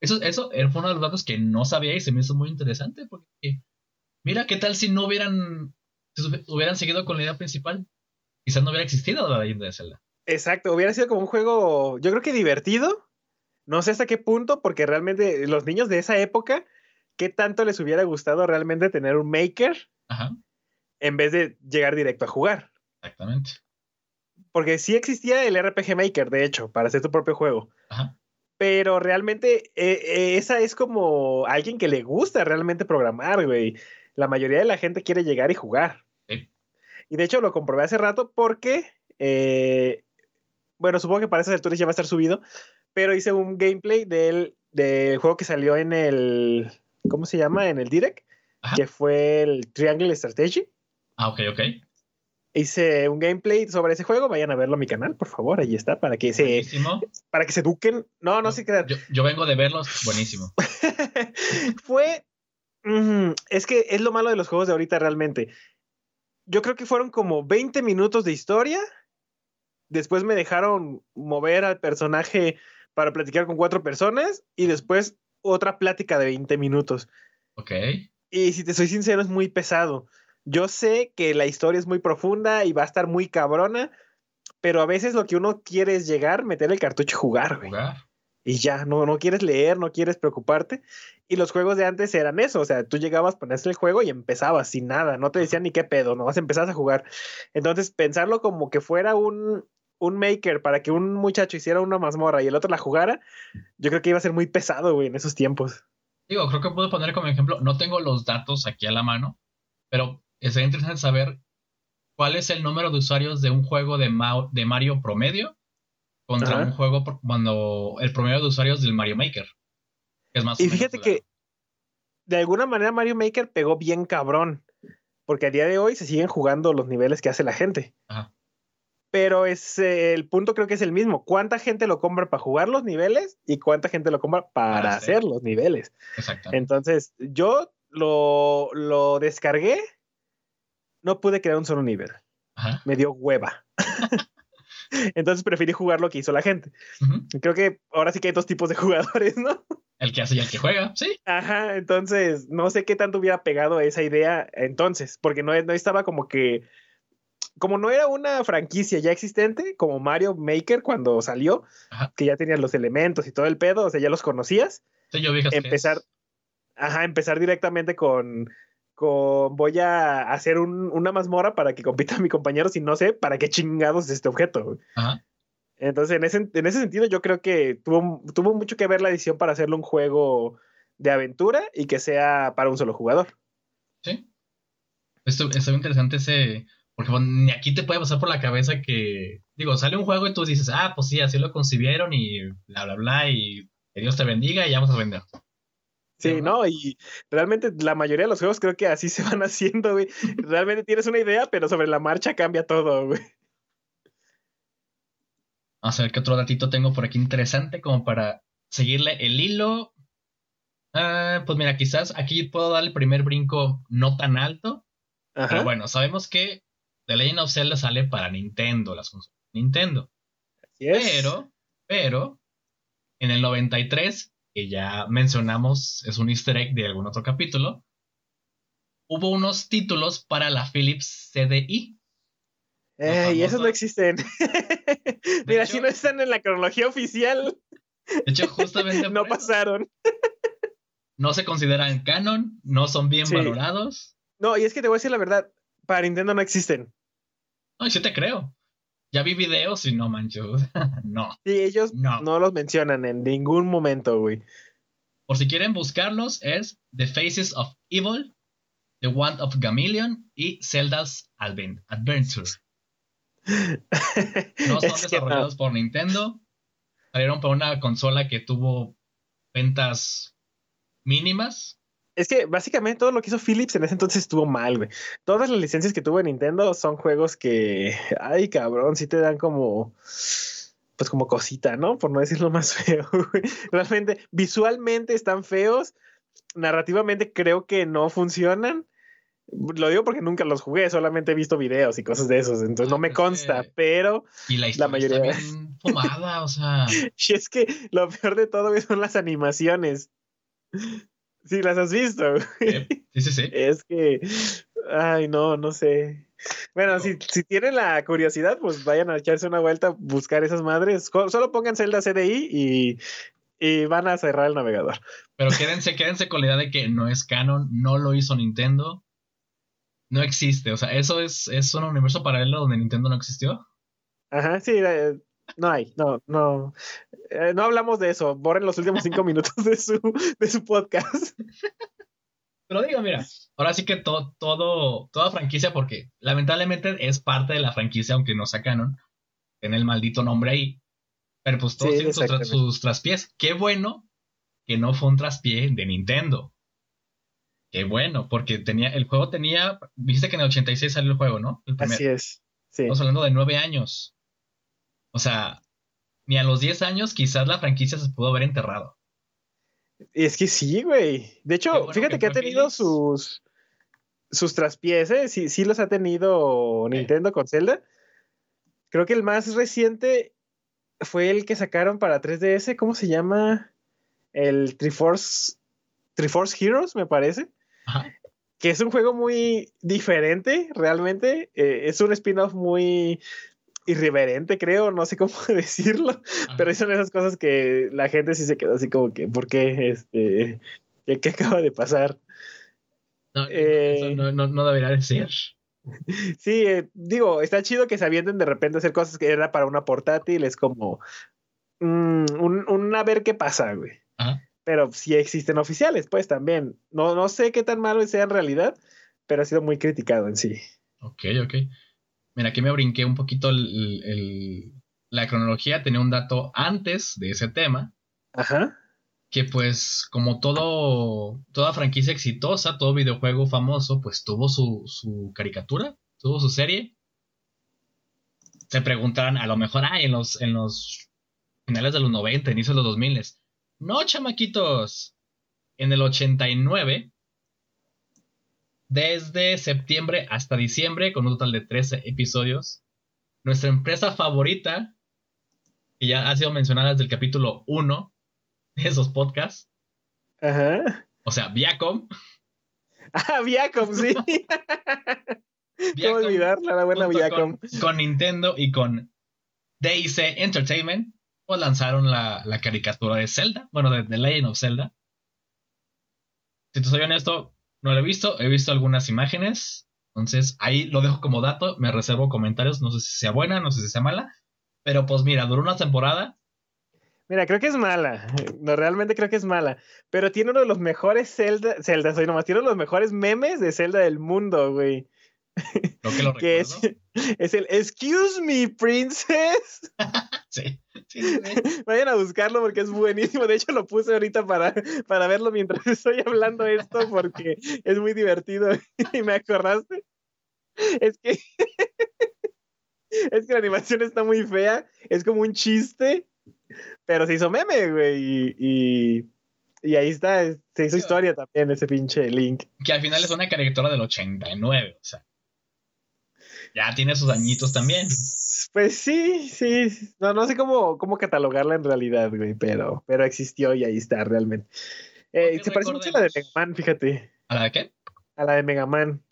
Eso, eso fue uno de los datos que no sabía y se me hizo muy interesante porque Mira, ¿qué tal si no hubieran, hubieran seguido con la idea principal? Quizás no hubiera existido la leyenda de Zelda. Exacto, hubiera sido como un juego, yo creo que divertido. No sé hasta qué punto, porque realmente los niños de esa época, ¿qué tanto les hubiera gustado realmente tener un maker Ajá. en vez de llegar directo a jugar? Exactamente. Porque sí existía el RPG Maker, de hecho, para hacer tu propio juego. Ajá. Pero realmente eh, eh, esa es como alguien que le gusta realmente programar, güey la mayoría de la gente quiere llegar y jugar. Y de hecho lo comprobé hace rato porque, eh, bueno, supongo que para esas alturas ya va a estar subido, pero hice un gameplay del, juego que salió en el, ¿cómo se llama? En el Direct, que fue el Triangle Strategy. Ah, ok, ok. Hice un gameplay sobre ese juego, vayan a verlo a mi canal, por favor, ahí está, para que se, para que se eduquen. No, no, se crean. Yo, yo, vengo de verlos, buenísimo. fue es que es lo malo de los juegos de ahorita realmente. Yo creo que fueron como 20 minutos de historia. Después me dejaron mover al personaje para platicar con cuatro personas y después otra plática de 20 minutos. Ok. Y si te soy sincero, es muy pesado. Yo sé que la historia es muy profunda y va a estar muy cabrona, pero a veces lo que uno quiere es llegar, meter el cartucho y jugar, Jugar y ya, no, no quieres leer, no quieres preocuparte. Y los juegos de antes eran eso, o sea, tú llegabas, ponías el juego y empezabas sin nada, no te decían ni qué pedo, no vas a empezar a jugar. Entonces, pensarlo como que fuera un, un maker para que un muchacho hiciera una mazmorra y el otro la jugara, yo creo que iba a ser muy pesado, güey, en esos tiempos. Digo, creo que puedo poner como ejemplo, no tengo los datos aquí a la mano, pero sería interesante saber cuál es el número de usuarios de un juego de, de Mario promedio contra un juego cuando el promedio de usuarios del Mario Maker. Es más y fíjate que de alguna manera Mario Maker pegó bien cabrón, porque a día de hoy se siguen jugando los niveles que hace la gente. Ajá. Pero es eh, el punto creo que es el mismo. ¿Cuánta gente lo compra para jugar los niveles y cuánta gente lo compra para, hacer los niveles? Exacto. Entonces, yo lo, lo descargué, no pude crear un solo nivel. Ajá. Me dio hueva. Entonces preferí jugar lo que hizo la gente. Creo que ahora sí que hay dos tipos de jugadores, ¿no? El que hace y el que juega, sí. Ajá, entonces no sé qué tanto hubiera pegado esa idea entonces, porque no, no estaba como que, como no era una franquicia ya existente, como Mario Maker cuando salió, que ya tenías los elementos y todo el pedo, o sea, ya los conocías. Sí, yo empezar, ajá, empezar directamente con voy a hacer una mazmorra para que compita mi compañero si no sé para qué chingados es este objeto. Entonces, en ese, en ese sentido, yo creo que tuvo, tuvo mucho que ver la edición para hacerlo un juego de aventura y que sea para un solo jugador. Sí. Esto, es interesante ese. Porque ni aquí te puede pasar por la cabeza que. Digo, sale un juego y tú dices, ah, pues sí, así lo concibieron y bla, bla, bla, y que Dios te bendiga y ya vamos a vender. Sí, ¿no? Y realmente la mayoría de los juegos creo que así se van haciendo, güey. Realmente tienes una idea, pero sobre la marcha cambia todo, güey. Vamos a ver qué otro datito tengo por aquí interesante como para seguirle el hilo. Ah, pues mira, quizás aquí puedo dar el primer brinco no tan alto. Pero bueno, sabemos que The Legend of Zelda sale para Nintendo, las consolas Nintendo. Pero, pero, en el 93, que ya mencionamos, es un easter egg de algún otro capítulo, hubo unos títulos para la Philips CDI. Eh, y esos no existen. Mira, si no están en la cronología oficial. De hecho, justamente. no pasaron. no se consideran canon, no son bien valorados. No, y es que te voy a decir la verdad, para Nintendo no existen. No, sí te creo. Ya vi videos y no mancho. no. Sí, ellos no. no los mencionan en ningún momento, güey. Por si quieren buscarlos, es The Faces of Evil, The Wand of Gameleon y Zelda's Adventure. No son desarrollados por Nintendo. Salieron por una consola que tuvo ventas mínimas. Es que básicamente todo lo que hizo Philips en ese entonces estuvo mal, güey. Todas las licencias que tuvo Nintendo son juegos que, ay, cabrón, sí te dan como, pues como cosita, ¿no? Por no decirlo más feo, güey. Realmente, visualmente están feos. Narrativamente creo que no funcionan. Lo digo porque nunca los jugué, solamente he visto videos y cosas de esos, entonces no me consta, pero y la, la mayoría está bien fumada, o sea. y es que lo peor de todo son las animaciones. Sí, las has visto. Sí, sí, sí. Es que, ay, no, no sé. Bueno, si, si, tienen la curiosidad, pues vayan a echarse una vuelta, buscar esas madres. Solo pongan Zelda CDI y, y van a cerrar el navegador. Pero quédense, quédense con la idea de que no es canon, no lo hizo Nintendo. No existe. O sea, eso es, es un universo paralelo donde Nintendo no existió. Ajá, sí, eh, no hay, no, no. Eh, no hablamos de eso. Borren los últimos cinco minutos de su, de su podcast. Pero digo, mira, ahora sí que todo, todo, toda franquicia, porque lamentablemente es parte de la franquicia, aunque no sea canon, tiene el maldito nombre ahí. Pero pues todos tienen sus, traspiés. Qué bueno que no fue un traspié de Nintendo. Qué bueno, porque tenía, el juego tenía, viste que en el 86 salió el juego, ¿no? Así es. Estamos hablando de nueve años. O sea, ni a los 10 años quizás la franquicia se pudo haber enterrado. Es que sí, güey. De hecho, fíjate que, ha tenido sus sus traspiés, ¿eh? Sí, sí los ha tenido Nintendo con Zelda. Creo que el más reciente fue el que sacaron para 3DS. ¿Cómo se llama? El Triforce, Triforce Heroes, me parece. Que es un juego muy diferente, realmente. Eh, es un spin-off muy irreverente, creo, no sé cómo decirlo, pero son esas cosas que la gente sí se quedó así como que, ¿por qué? Este, ¿qué, acaba de pasar? No, eh, no, debería decir. Sí, eh, digo, está chido que se avienten de repente a hacer cosas que era para una portátil, es como mm, un, a ver qué pasa, güey. Pero sí existen oficiales, pues también. No, no sé qué tan malo sea en realidad, pero ha sido muy criticado en sí. Ok, ok. Mira, aquí me brinqué un poquito la cronología, tenía un dato antes de ese tema. Ajá. Que pues, como todo, toda franquicia exitosa, todo videojuego famoso, pues tuvo su, caricatura, tuvo su serie. Se preguntarán, a lo mejor, ah, en los, en los finales de los 90, inicios de los 2000. No, chamaquitos. En el 89 desde septiembre hasta diciembre, con un total de 13 episodios. Nuestra empresa favorita, que ya ha sido mencionada desde el capítulo 1 de esos podcasts. Ajá. O sea, Viacom. Ah, Viacom, sí. Viacom, olvidarla, la buena Viacom. Con, Nintendo y con DIC Entertainment, pues lanzaron la, caricatura de Zelda, bueno, de The Legend of Zelda. Si te soy honesto, no lo he visto, he visto algunas imágenes. Entonces, ahí lo dejo como dato, me reservo comentarios, no sé si sea buena, no sé si sea mala, Pero pues mira, duró una temporada. Mira, creo que es mala. No, realmente creo que es mala. Pero tiene uno de los mejores Zelda, Zelda, soy tiene uno de los mejores memes de Zelda del mundo, güey. Creo que lo que es, es el Excuse me, princess. Sí, sí, sí, sí. Vayan a buscarlo porque es buenísimo. De hecho, lo puse ahorita para, para verlo mientras estoy hablando esto porque es muy divertido y me acordaste. Es que es que la animación está muy fea. Es como un chiste, pero se hizo meme, güey. Y, y, y ahí está. Se hizo historia también ese pinche link. Que al final es una caricatura del 89, o sea. Ya tiene sus añitos también. Pues sí, sí. No, no sé cómo, cómo catalogarla en realidad, güey, pero, pero existió y ahí está realmente. Eh, se parece mucho a la de Mega Man, fíjate. ¿A la de qué? A la de Mega Man.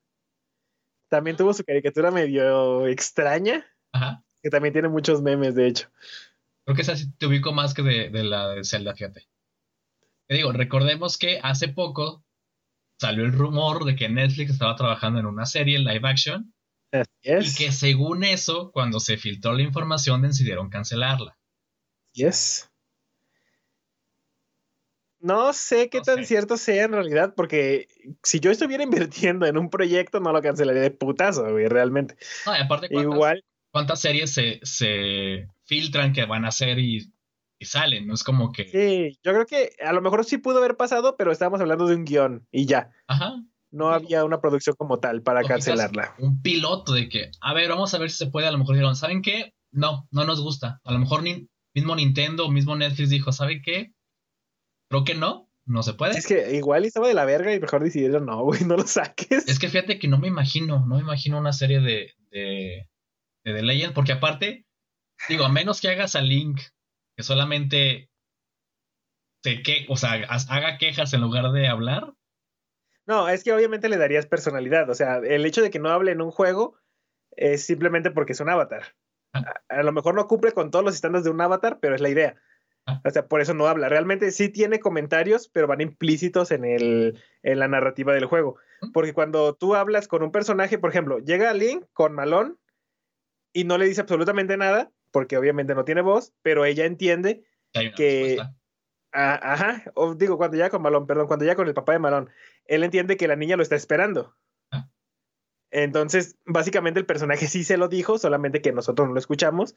También tuvo su caricatura medio extraña, Ajá. que también tiene muchos memes, de hecho. Creo que esa sí te ubico más que de, de la de Zelda, fíjate. Te digo, recordemos que hace poco salió el rumor de que Netflix estaba trabajando en una serie live action Así y que según eso, cuando se filtró la información, decidieron cancelarla. así es. No sé qué No tan sé. cierto sea en realidad, porque si yo estuviera invirtiendo en un proyecto, no lo cancelaría de putazo, güey, realmente. No, y aparte, ¿cuántas, Igual, cuántas series se, se filtran que van a hacer y, y salen? No es como que. sí, yo creo que a lo mejor sí pudo haber pasado, pero estábamos hablando de un guion y ya. Ajá. No había una producción como tal para cancelarla. Un piloto de que, a ver, vamos a ver si se puede. A lo mejor dijeron, ¿saben qué? No, no nos gusta. A lo mejor ni, mismo Nintendo, mismo Netflix dijo, ¿saben qué? Creo que no, no se puede. Es que igual estaba de la verga y mejor decidieron, no, güey, no lo saques. Es que fíjate que no me imagino, no me imagino una serie de, de, de The Legend, porque aparte, digo, a menos que hagas a Link, que solamente se que, o sea, ha- haga quejas en lugar de hablar. No, es que obviamente le darías personalidad. O sea, el hecho de que no hable en un juego es simplemente porque es un avatar. Ah. A, a lo mejor no cumple con todos los estándares de un avatar, pero es la idea. Ah. O sea, por eso no habla. Realmente sí tiene comentarios, pero van implícitos en, el, en la narrativa del juego. Mm. Porque cuando tú hablas con un personaje, por ejemplo, llega Link con Malón y no le dice absolutamente nada, porque obviamente no tiene voz, pero ella entiende Que Ah, ajá, o digo, cuando ya con Malón, perdón, cuando ya con el papá de Malón, él entiende que la niña lo está esperando. Ah. Entonces, básicamente el personaje sí se lo dijo, solamente que nosotros no lo escuchamos,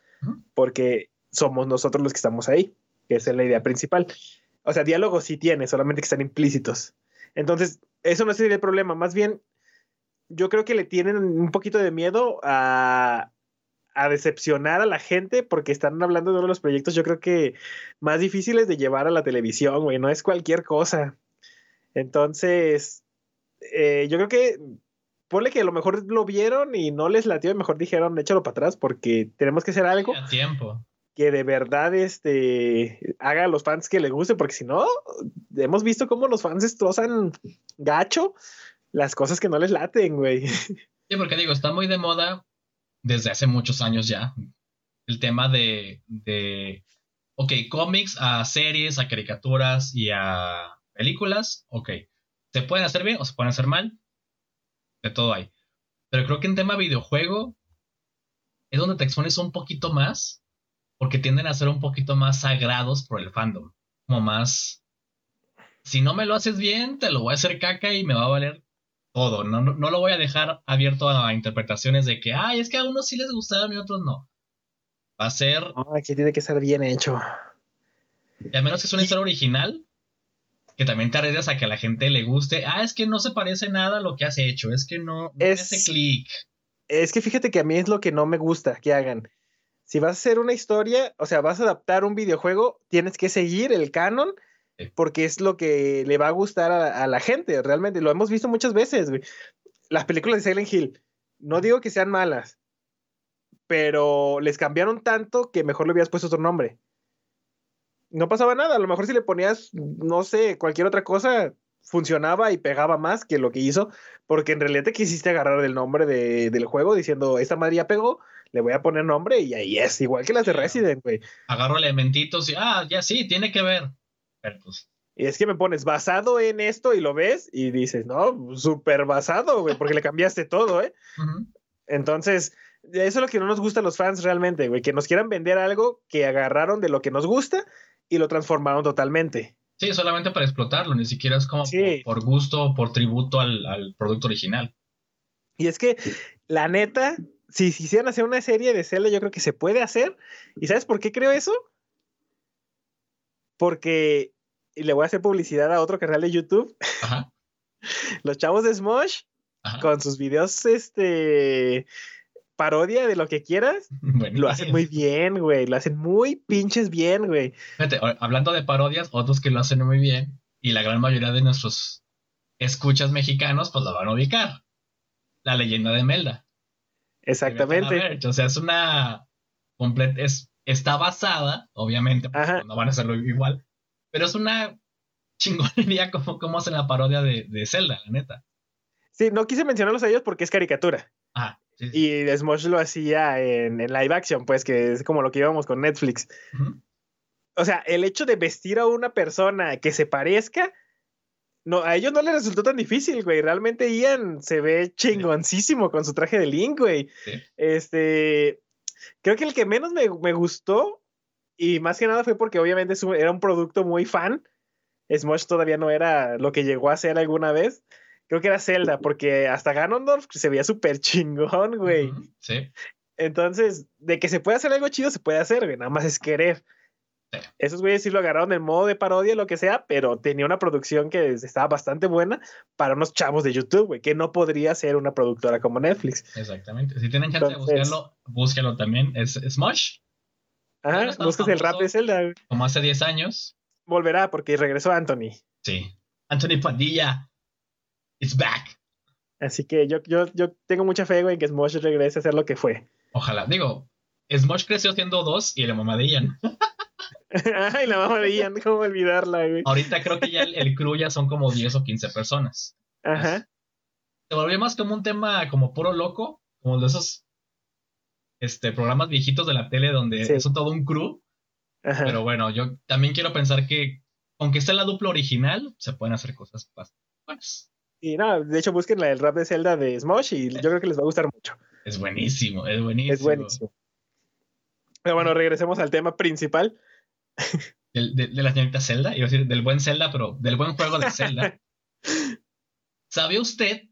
porque somos nosotros los que estamos ahí, que esa es la idea principal. O sea, diálogos sí tiene, solamente que están implícitos. Entonces, eso no sería el problema, más bien, yo creo que le tienen un poquito de miedo a, a decepcionar a la gente porque están hablando de uno de los proyectos, yo creo que más difíciles de llevar a la televisión, güey, no es cualquier cosa. Entonces, eh, yo creo que ponle que a lo mejor lo vieron y no les latió y mejor dijeron, échalo para atrás porque tenemos que hacer algo A tiempo. que de verdad este, haga a los fans que les guste, porque si no, hemos visto cómo los fans destrozan gacho las cosas que no les laten, güey. Sí, porque digo, está muy de moda desde hace muchos años ya. El tema de, de ok, cómics a series, a caricaturas y a películas, ok. Se pueden hacer bien o se pueden hacer mal. De todo hay. Pero creo que en tema videojuego es donde te expones un poquito más, porque tienden a ser un poquito más sagrados por el fandom. Como más. Si no me lo haces bien, te lo voy a hacer caca y me va a valer todo. No, no, no lo voy a dejar abierto a interpretaciones de que, ay, es que a unos sí les gustaron y a otros no. Va a ser, No, aquí tiene que ser bien hecho. y a menos que es una historia original, que también te arriesgas a que a la gente le guste. Ah, es que no se parece nada a lo que has hecho. Es que no, Es- hace clic. Es que fíjate que a mí es lo que no me gusta que hagan. Si vas a hacer una historia, o sea, vas a adaptar un videojuego, tienes que seguir el canon. Porque es lo que le va a gustar a, a la gente, realmente. Lo hemos visto muchas veces, güey. Las películas de Silent Hill, no digo que sean malas, pero les cambiaron tanto que mejor le hubieras puesto otro nombre. No pasaba nada, a lo mejor si le ponías, no sé, cualquier otra cosa, funcionaba y pegaba más que lo que hizo, porque en realidad te quisiste agarrar el nombre de- del juego diciendo, esta madre ya pegó, le voy a poner nombre y ahí es, igual que las de. Resident, güey. Agarro elementitos y, ah, ya sí, tiene que ver. Y es que me pones basado en esto y lo ves y dices, no, súper basado, güey, porque le cambiaste todo, ¿eh? Entonces, Eso es lo que no nos gusta a los fans realmente, güey. Que nos quieran vender algo que agarraron de lo que nos gusta y lo transformaron totalmente. Sí, solamente para explotarlo, ni siquiera es como Sí. por, por gusto o por tributo al, al producto original. Y es que, la neta, si si hicieran hacer una serie de Zelda, yo creo que se puede hacer. ¿Y sabes por qué creo eso? Porque, y le voy a hacer publicidad a otro canal de YouTube, Ajá. los chavos de Smosh, ajá. con sus videos, este, parodia de lo que quieras, Buenísimo. lo hacen muy bien, güey. Lo hacen muy pinches bien, güey. Fíjate, hablando de parodias, otros que lo hacen muy bien, y la gran mayoría de nuestros escuchas mexicanos, pues lo van a ubicar. La leyenda de Melda. Exactamente. Ver, o sea, es una completa, es, está basada, obviamente, porque Ajá. no van a hacerlo igual, pero es una chingonería como, como hacen la parodia de, de Zelda, la neta. Sí, no quise mencionarlos a ellos porque es caricatura. Ajá. sí, sí. Y Smosh lo hacía en, en live action, pues, que es como lo que íbamos con Netflix. O sea, el hecho de vestir a una persona que se parezca, no, a ellos no les resultó tan difícil, güey. Realmente Ian se ve chingoncísimo con su traje de Link, güey. Sí. Este, creo que el que menos me, me gustó, y más que nada fue porque obviamente un- era un producto muy fan. Smosh todavía no era lo que llegó a ser alguna vez. Creo que era Zelda, porque hasta Ganondorf se veía súper chingón, güey. Sí. Entonces, de que se puede hacer algo chido, se puede hacer, güey. Nada más es querer. Sí. Esos güeyes sí lo agarraron en modo de parodia, lo que sea, pero tenía una producción que estaba bastante buena para unos chavos de YouTube, güey, que no podría ser una productora como Netflix. Exactamente. Si tienen chance Entonces- de buscarlo, búsquenlo también. Es Smosh, Ajá, buscas el rap de Zelda, güey. como hace 10 años. Volverá porque regresó Anthony. Sí. Anthony Padilla. It's back. Así que yo, yo, yo tengo mucha fe, güey, en que Smosh regrese a ser lo que fue. Ojalá. Digo, Smosh creció siendo dos y la mamadilla. Ay, la mamá de Ian, ¿cómo olvidarla, güey? Ahorita creo que ya el, el crew ya son como 10 o 15 personas. Ajá. Se volvió más como un tema como puro loco, como de esos este, programas viejitos de la tele donde Sí. es todo un crew. Ajá. Pero bueno, yo también quiero pensar que, aunque esté la dupla original, se pueden hacer cosas bastante buenas. Y no, de hecho, busquen la- el rap de Zelda de Smosh y yo creo que les va a gustar mucho. Es buenísimo, es buenísimo. Es buenísimo. Pero bueno, regresemos al tema principal. Del- de, de la señorita Zelda, iba a decir del buen Zelda, pero del buen juego de Zelda. ¿Sabía usted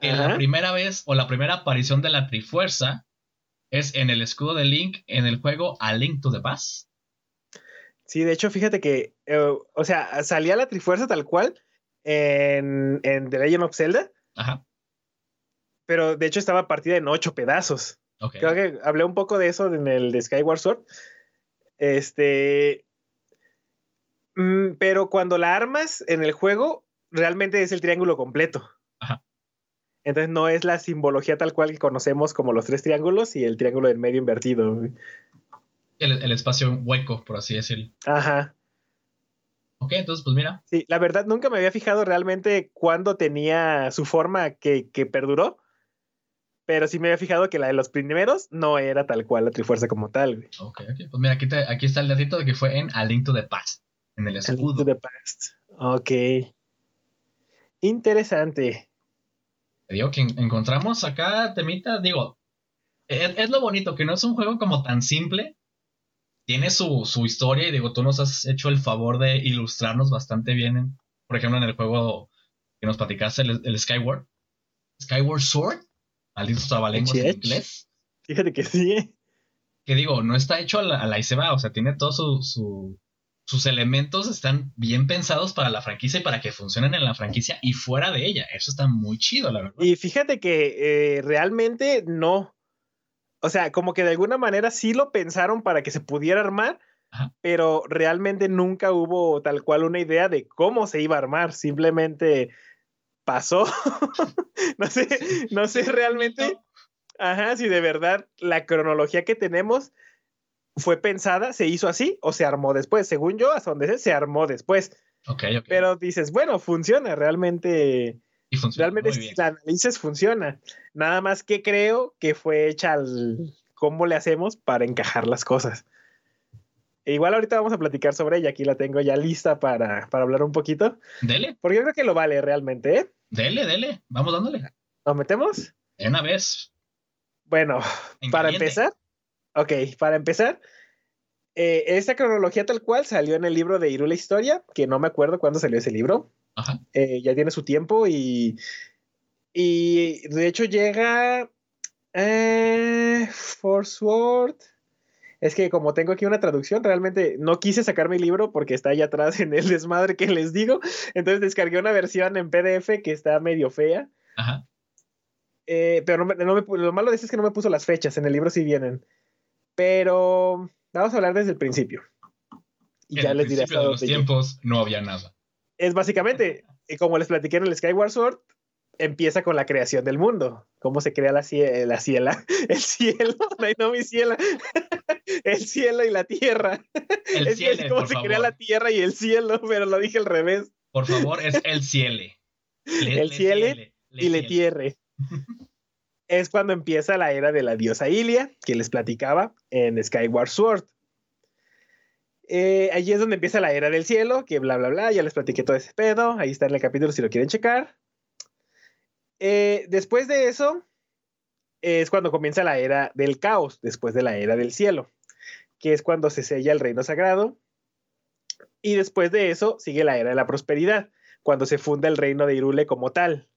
que la primera vez o la primera aparición de la Trifuerza es en el escudo de Link en el juego A Link to the Past? Sí, de hecho, fíjate que, eh, o sea, salía la Trifuerza tal cual en, en The Legend of Zelda, Ajá, pero de hecho estaba partida en ocho pedazos. Creo que hablé un poco de eso en el de Skyward Sword. Este. mm, pero cuando la armas en el juego, realmente es el triángulo completo. Ajá. Entonces no es la simbología tal cual que conocemos como los tres triángulos y el triángulo del medio invertido. El, el espacio hueco, por así decirlo. Ajá. Ok, entonces, pues mira, Sí, la verdad nunca me había fijado realmente cuándo tenía su forma que, que perduró. Pero sí me había fijado que la de los primeros no era tal cual la Trifuerza como tal, güey. ok, ok. Pues mira, aquí, te- aquí está el datito de que fue en A Link to the Past, en el A Link to escudo. the Past. Ok. Interesante. Te digo que en- encontramos acá temita, digo, es, es lo bonito, que no es un juego como tan simple. Tiene su, su historia y digo, tú nos has hecho el favor de ilustrarnos bastante bien, en- por ejemplo, en el juego que nos platicaste, el, el Skyward. Skyward Sword, malditos trabalenguas en inglés. Fíjate que sí. ¿eh? Que digo, no está hecho a la, a la y se va, o sea, tiene todos su, su- sus elementos, están bien pensados para la franquicia y para que funcionen en la franquicia y fuera de ella. Eso está muy chido, la verdad. Y fíjate que eh, realmente no. O sea, como que de alguna manera sí lo pensaron para que se pudiera armar, Ajá. pero realmente nunca hubo tal cual una idea de cómo se iba a armar. Simplemente pasó. no sé, no sé realmente. Ajá, si de verdad la cronología que tenemos fue pensada, se hizo así o se armó después. Según yo, hasta donde sé, se armó después. Ok, ok. Pero dices, bueno, funciona, realmente, y funciona realmente si la analices, funciona. Nada más que creo que fue hecha al cómo le hacemos para encajar las cosas. E igual ahorita vamos a platicar sobre ella, aquí la tengo ya lista para, para hablar un poquito, Dele, porque yo creo que lo vale realmente, ¿eh? Dele, dele. Vamos dándole. ¿Nos metemos? De una vez. Bueno, En para caliente. empezar, ok, para empezar, eh, esta cronología tal cual salió en el libro de Irule Historia, que no me acuerdo cuándo salió ese libro, Ajá. eh, ya tiene su tiempo y, y de hecho llega eh, Forsword. Es que como tengo aquí una traducción, realmente no quise sacar mi libro porque está allá atrás en el desmadre que les digo. Entonces descargué una versión en PDF que está medio fea. Ajá. Eh, pero no me- no me pu- lo malo de eso es que no me puso las fechas. En el libro sí vienen. Pero vamos a hablar desde el principio. Y En ya el les diré hasta de los llegué. tiempos no había nada. Es básicamente, como les platiqué en el Skyward Sword, empieza con la creación del mundo. Cómo se crea la, la ciela, el cielo, no mi ciela, el cielo y la tierra. El es cielo, es por se favor. crea la tierra y el cielo, pero lo dije al revés. Por favor, es el ciele. Le- El le ciele ciele, y le tierre. es cuando empieza la era de la diosa Ilia, que les platicaba en Skyward Sword. Eh, allí es donde empieza la era del cielo, que bla, bla, bla, ya les platiqué todo ese pedo, ahí está en el capítulo si lo quieren checar. Eh, después de eso, es cuando comienza la era del caos, después de la era del cielo, que es cuando se sella el reino sagrado. Y después de eso sigue la era de la prosperidad, cuando se funda el reino de Irule como tal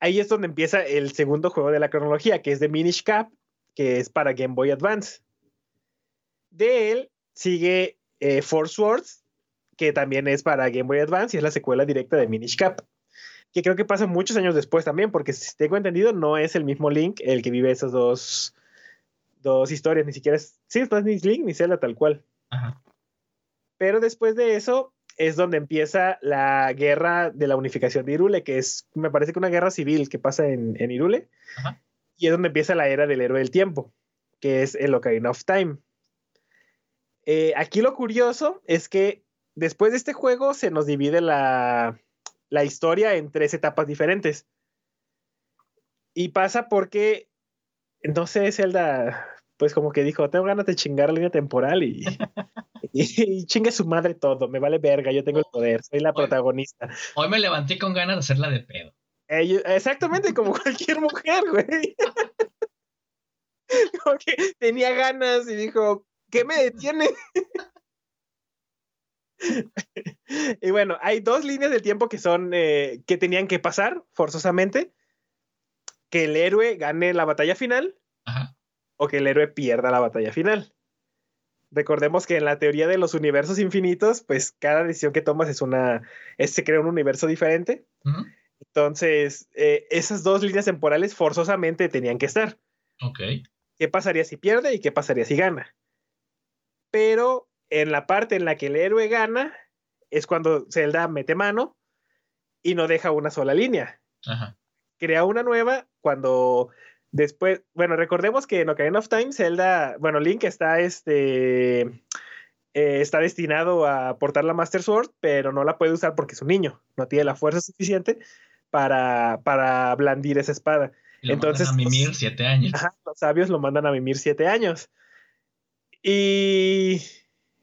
ahí es donde empieza el segundo juego de la cronología, que es de Minish Cap, que es para Game Boy Advance. De él sigue eh, Four Swords, que también es para Game Boy Advance y es la secuela directa de Minish Cap, que creo que pasa muchos años después también, porque si tengo entendido, no es el mismo Link el que vive esas dos, dos historias, ni siquiera es, sí, no es ni Link ni Zelda tal cual. Ajá. Pero después de eso es donde empieza la guerra de la unificación de Irule, que es, me parece que una guerra civil que pasa en, en Irule. Ajá. Y es donde empieza la era del héroe del tiempo, que es el Ocarina of Time. Eh, aquí lo curioso es que después de este juego se nos divide la, la historia en tres etapas diferentes. Y pasa porque, no sé, Zelda, pues como que dijo, tengo ganas de chingar la línea temporal y, y, y chingue su madre todo, me vale verga, yo tengo el poder, soy la Oye. protagonista. Hoy me levanté con ganas de hacerla de pedo. Eh, yo- exactamente como cualquier mujer, güey. como que tenía ganas y dijo, ¿qué me detiene? y bueno, hay dos líneas del tiempo que son, eh, que tenían que pasar forzosamente. Que el héroe gane la batalla final Ajá. o que el héroe pierda la batalla final. Recordemos que en la teoría de los universos infinitos, pues cada decisión que tomas es una, es, se crea un universo diferente. Entonces, eh, esas dos líneas temporales forzosamente tenían que estar. Ok. ¿Qué pasaría si pierde y qué pasaría si gana? Pero en la parte en la que el héroe gana es cuando Zelda mete mano y no deja una sola línea. Ajá. Crea una nueva cuando después, bueno, recordemos que en Ocarina of Time Zelda, bueno, Link está este eh, está destinado a portar la Master Sword, pero no la puede usar porque es un niño, no tiene la fuerza suficiente para, para blandir esa espada. Y lo Entonces, mandan a mimir siete años. Ajá, los sabios lo mandan a mimir siete años. Y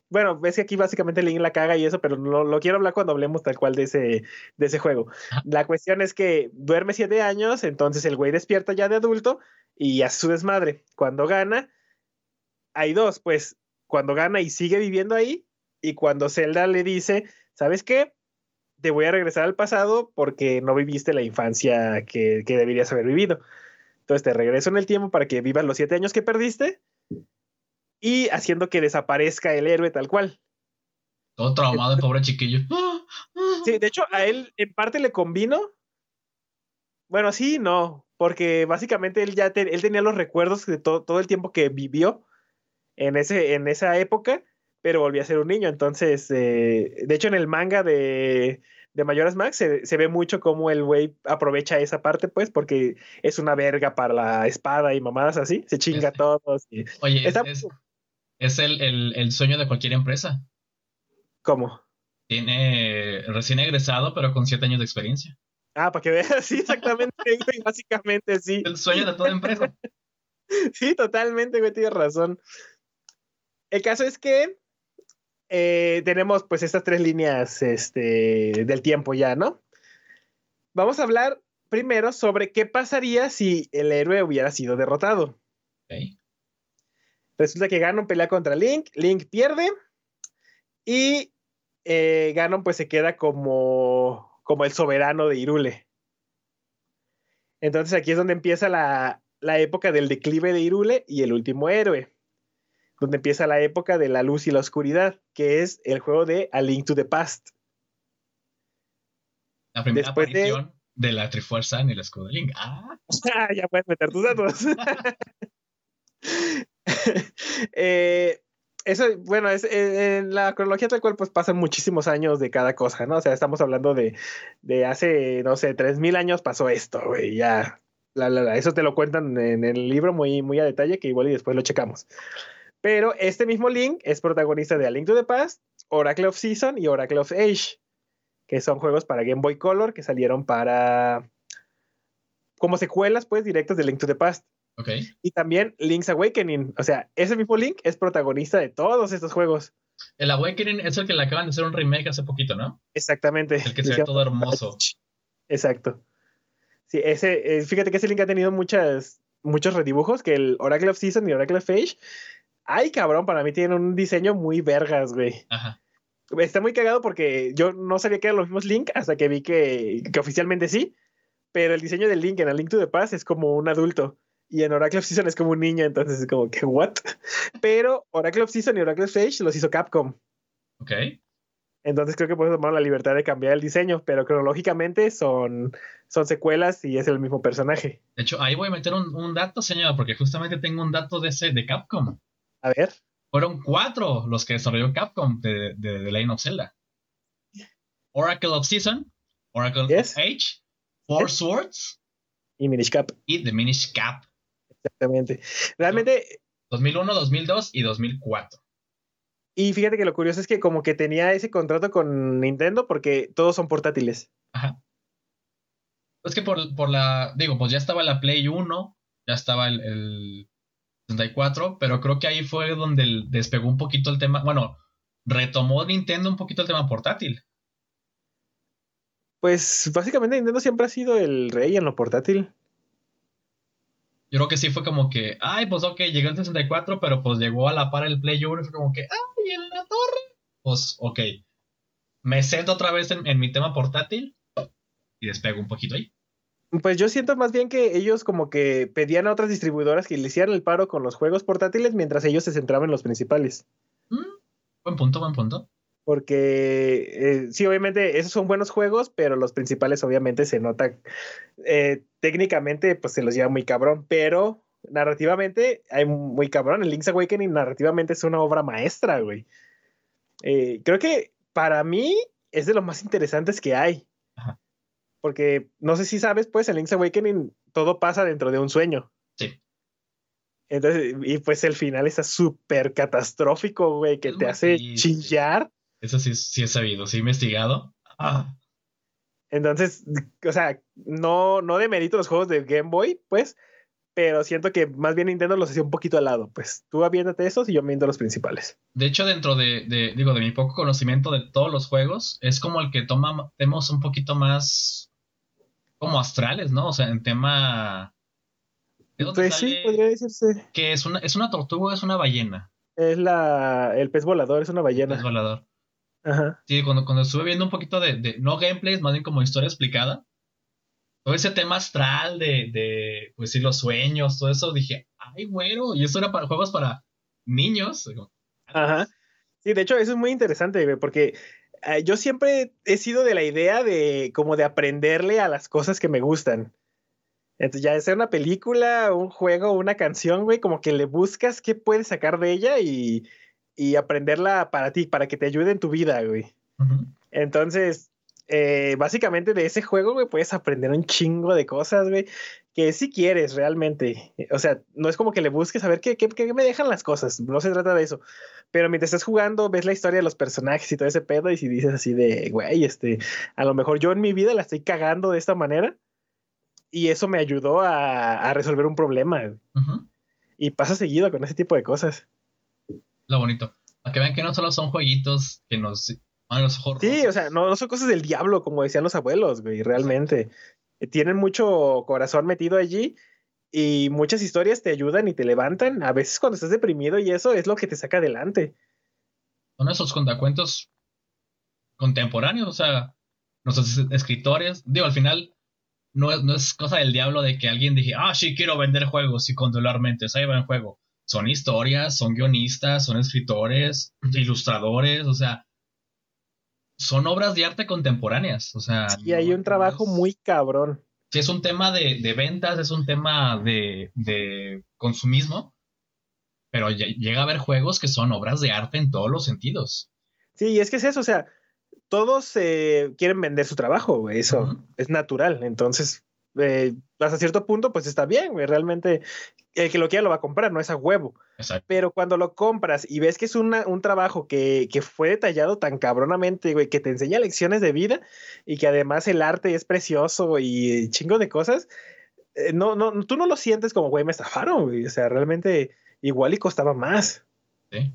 bueno, ves que aquí básicamente Link la caga y eso, pero lo, lo quiero hablar cuando hablemos tal cual de ese, de ese juego. La cuestión es que duerme siete años, entonces el güey despierta ya de adulto y hace su desmadre. Cuando gana, hay dos, pues cuando gana y sigue viviendo ahí, y cuando Zelda le dice, ¿sabes qué? Te voy a regresar al pasado porque no viviste la infancia que, que deberías haber vivido. Entonces te regreso en el tiempo para que vivas los siete años que perdiste y haciendo que desaparezca el héroe tal cual. Todo traumado el pobre chiquillo. Sí, de hecho, a él en parte le convino. Bueno, sí, no, porque básicamente él ya te- él tenía los recuerdos de to- todo el tiempo que vivió en, ese, en esa época, pero volvió a ser un niño. Entonces, eh, de hecho, en el manga de, de Mayoras Max se, se ve mucho cómo el güey aprovecha esa parte, pues, porque es una verga para la espada y mamadas así, se chinga a Este. todos. Y, Oye, es, está, es- es el, el- el sueño de cualquier empresa. ¿Cómo? Tiene recién egresado, pero con siete años de experiencia. Ah, para que veas, sí, exactamente, güey, básicamente sí. El sueño de toda empresa. Sí, totalmente, güey, tienes razón. El caso es que eh, tenemos pues estas tres líneas este, del tiempo ya, ¿no? Vamos a hablar primero sobre qué pasaría si el héroe hubiera sido derrotado. Ok. Resulta que Ganon pelea contra Link, Link pierde y eh, Ganon pues se queda como, como el soberano de Irule. Entonces aquí es donde empieza la, la época del declive de Irule y el último héroe. Donde empieza la época de la luz y la oscuridad, que es el juego de A Link to the Past. La primera Después de- aparición de... la Trifuerza en el escudo de Link. Ah, Ah, ya puedes meter tus datos. Eh, eso, bueno, es, eh, en la cronología tal cual, pues pasan muchísimos años de cada cosa, ¿no? O sea, estamos hablando de, de hace, no sé, 3000 años pasó esto, güey, ya. La, la. Eso te lo cuentan en el libro muy, muy a detalle, que igual y después lo checamos. Pero este mismo Link es protagonista de A Link to the Past, Oracle of Season y Oracle of Age, que son juegos para Game Boy Color que salieron para. como secuelas, pues, directas de Link to the Past. Ok. Y también Link's Awakening. O sea, ese mismo Link es protagonista de todos estos juegos. El Awakening es el que le acaban de hacer un remake hace poquito, ¿no? Exactamente. El que se ve todo hermoso. Exacto. Sí, ese, eh, fíjate que ese Link ha tenido muchas, muchos redibujos, que el Oracle of Season y Oracle of Age. Ay, cabrón, para mí tienen un diseño muy vergas, güey. Ajá. Está muy cagado porque yo no sabía que eran los mismos Link hasta que vi que, que oficialmente sí. Pero el diseño del Link en A Link to the Past es como un adulto. Y en Oracle of Season es como un niño, entonces es como que, ¿what? Pero Oracle of Season y Oracle of Age los hizo Capcom. Ok. Entonces creo que puedes tomar la libertad de cambiar el diseño, pero cronológicamente son, son secuelas y es el mismo personaje. De hecho, ahí voy a meter un, un dato, señor, porque justamente tengo un dato de ese de Capcom. A ver. Fueron cuatro los que desarrolló Capcom de, de, de Legend of Zelda. Oracle of Season, Oracle Yes. of Age, Four Yes. Swords Y Minish Cap, y The Minish Cap. Exactamente. Realmente, 2001, 2002 y 2004. y fíjate que lo curioso es que como que tenía ese contrato con Nintendo porque todos son portátiles. Ajá. Es que por, por la. Digo, pues ya estaba la Play 1, ya estaba el, el 64, pero creo que ahí fue donde despegó un poquito el tema. Bueno, retomó Nintendo un poquito el tema portátil. Pues básicamente Nintendo siempre ha sido el rey en lo portátil. Yo creo que sí fue como que, ay, pues ok, llegó el 64, pero pues llegó a la par el Play 1 y fue como que, ay, en la torre. Pues ok, me centro otra vez en, en mi tema portátil y despego un poquito ahí. Pues yo siento más bien que ellos como que pedían a otras distribuidoras que le hicieran el paro con los juegos portátiles mientras ellos se centraban en los principales. Mm, buen punto, buen punto. Porque eh, sí, obviamente esos son buenos juegos, pero los principales obviamente se nota eh, técnicamente, pues se los lleva muy cabrón, pero narrativamente hay muy cabrón. El Link's Awakening narrativamente es una obra maestra, güey. Eh, creo que para mí es de los más interesantes que hay. Ajá. Porque no sé si sabes, pues en Link's Awakening todo pasa dentro de un sueño. Sí. Entonces, y pues el final está súper catastrófico, güey, que Es te hace triste. chillar. Eso sí, sí he sabido, sí he investigado. Ah, Entonces, o sea, no, no demerito los juegos de Game Boy, pues, pero siento que más bien Nintendo los hacía un poquito al lado, pues. Tú aviéntate esos y yo viendo los principales. De hecho, dentro de, de- digo, de mi poco conocimiento de todos los juegos, es como el que toma temas un poquito más como astrales, ¿no? O sea, en tema... ¿de dónde Pues sí, podría decirse. Que es una, es una tortuga o es una ballena. Es la, el pez volador, es una ballena. volador. Ajá. Sí, cuando, cuando estuve viendo un poquito de, de- no gameplays, más bien como historia explicada, todo ese tema astral de, de pues sí, los sueños, todo eso, dije, ay, güero, y eso era para juegos para niños. Ajá. Sí, de hecho, eso es muy interesante, güey, porque eh, yo siempre he sido de la idea de como de aprenderle a las cosas que me gustan. Entonces, ya sea una película, un juego, una canción, güey, como que le buscas qué puedes sacar de ella y, y aprenderla para ti, para que te ayude en tu vida, güey. Entonces, eh, básicamente de ese juego, güey, puedes aprender un chingo de cosas, güey, que si quieres realmente. O sea, no es como que le busques a ver qué, qué, qué me dejan las cosas, no se trata de eso. Pero mientras estás jugando, ves la historia de los personajes y todo ese pedo, y si dices así de, güey, este, a lo mejor yo en mi vida la estoy cagando de esta manera, y eso me ayudó a, a resolver un problema. Y pasa seguido con ese tipo de cosas. Lo bonito. Para que vean que no solo son jueguitos que nos van a los ojos Sí, o sea, no, no son cosas del diablo, como decían los abuelos, güey, realmente. tienen mucho corazón metido allí y muchas historias te ayudan y te levantan. A veces cuando estás deprimido y eso es lo que te saca adelante. Son esos contacuentos contemporáneos, o sea, nuestros escritores, digo, al final no es, no es cosa del diablo de que alguien dije, ah, sí, quiero vender juegos y controlarmente, ahí va en juego. Son historias, son guionistas, son escritores, ilustradores, o sea, son obras de arte contemporáneas, o sea. Sí, hay un trabajo muy cabrón. Sí, es un tema de, de ventas, es un tema de, de consumismo, pero llega a haber juegos que son obras de arte en todos los sentidos. Sí, es que es eso, o sea, todos eh, quieren vender su trabajo, eso es natural. Entonces, eh, hasta cierto punto, pues está bien, güey. Realmente el que lo quiera lo va a comprar, no es a huevo. Pero cuando lo compras y ves que es un trabajo que, que, fue detallado tan cabronamente, güey, que te enseña lecciones de vida y que además el arte es precioso y chingo de cosas, eh, no, no, tú no lo sientes como, güey, me estafaron, güey. O sea, realmente igual y costaba más. Sí.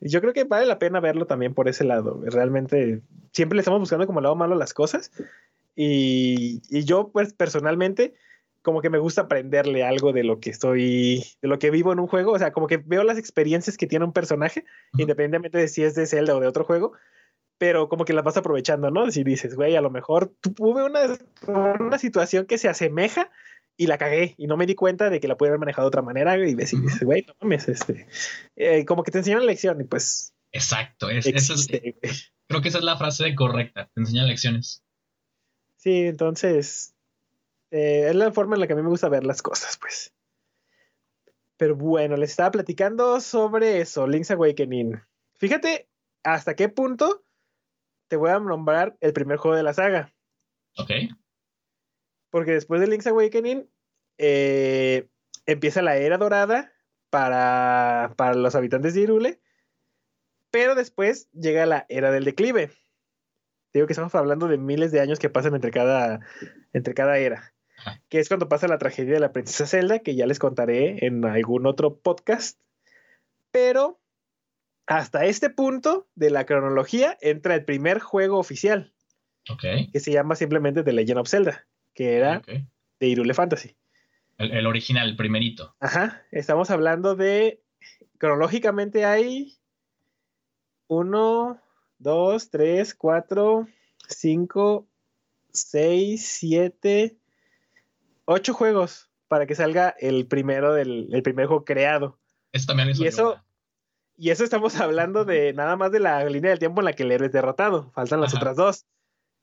Yo creo que vale la pena verlo también por ese lado. Realmente siempre le estamos buscando como el lado malo las cosas. Y, y, yo, pues personalmente, como que me gusta aprenderle algo de lo que estoy, de lo que vivo en un juego. O sea, como que veo las experiencias que tiene un personaje, independientemente de si es de Zelda o de otro juego. Pero como que las vas aprovechando, ¿no? Si dices, güey, a lo mejor tuve una, una situación que se asemeja y la cagué y no me di cuenta de que la pude haber manejado de otra manera y ves, güey, no mames, este, eh, como que te enseñan la lección y pues... Exacto, es, creo que esa es la frase correcta, te enseñan lecciones. Sí, entonces, eh, es la forma en la que a mí me gusta ver las cosas, pues. Pero bueno, les estaba platicando sobre eso, Link's Awakening. Fíjate hasta qué punto te voy a nombrar el primer juego de la saga. Ok. Porque después de Link's Awakening eh, empieza la era dorada para, para los habitantes de Irule. Pero después llega la era del declive. Digo que estamos hablando de miles de años que pasan entre cada, entre cada era. Que es cuando pasa la tragedia de la princesa Zelda, que ya les contaré en algún otro podcast. Pero hasta este punto de la cronología entra el primer juego oficial. Que se llama simplemente The Legend of Zelda que era de Irule Fantasy. El, original, el primerito. Ajá, estamos hablando de, cronológicamente hay uno, dos, tres, cuatro, cinco, seis, siete, ocho juegos para que salga el primero del el primer juego creado. Eso también es y eso, y eso estamos hablando de nada más de la línea del tiempo en la que el héroe es derrotado. Faltan las otras dos.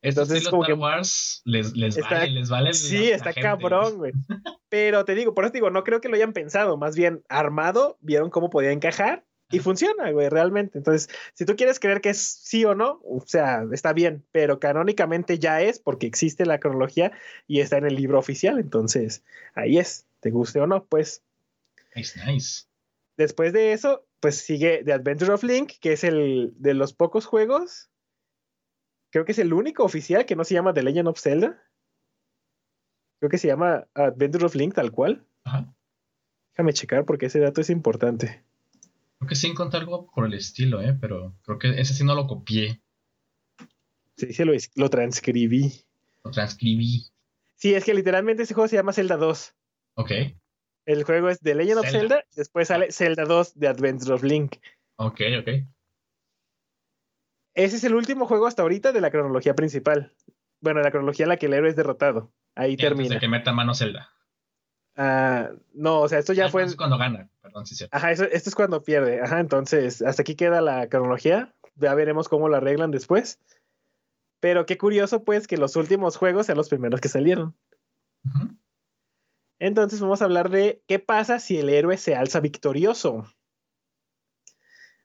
Entonces, como Star Wars les, les, vale, les vale. Sí, está cabrón, güey. Pero te digo, por eso digo, no creo que lo hayan pensado. Más bien, armado, vieron cómo podía encajar y funciona, güey, realmente. Entonces, si tú quieres creer que es sí o no, o sea, está bien, pero canónicamente ya es porque existe la cronología y está en el libro oficial. Entonces, ahí es, te guste o no, pues. Nice, nice. Después de eso, pues sigue The Adventure of Link, que es el de los pocos juegos creo que es el único oficial que no se llama The Legend of Zelda. Creo que se llama Adventure of Link tal cual. Ajá. Déjame checar porque ese dato es importante. Creo que sí encontré algo por el estilo, ¿eh? pero creo que ese sí no lo copié. Sí, sí lo, lo transcribí. Lo transcribí. Sí, es que literalmente ese juego se llama Zelda 2. Ok. El juego es The Legend of Zelda, después sale Zelda 2 de Adventure of Link. Ok, ok. Ese es el último juego hasta ahorita de la cronología principal. Bueno, la cronología en la que el héroe es derrotado. Ahí termina. De que meta mano Zelda. Ah, no, o sea, esto ya ah, fue. Esto es cuando gana, perdón, sí, cierto. Ajá, esto es cuando pierde. Ajá, entonces, hasta aquí queda la cronología. Ya veremos cómo la arreglan después. Pero qué curioso, pues, que los últimos juegos sean los primeros que salieron. Entonces, vamos a hablar de qué pasa si el héroe se alza victorioso.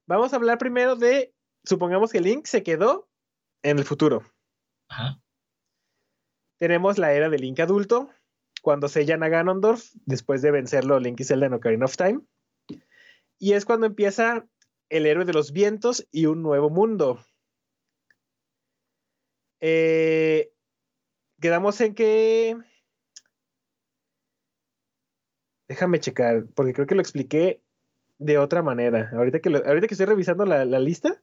Vamos a hablar primero de supongamos que Link se quedó en el futuro. Ajá. Tenemos la era de Link adulto, cuando sellan a Ganondorf, después de vencerlo Link y Zelda en Ocarina of Time. Y es cuando empieza el héroe de los vientos y un nuevo mundo. Eh, quedamos en que... Déjame checar, porque creo que lo expliqué de otra manera. Ahorita que, ahorita que estoy revisando la lista,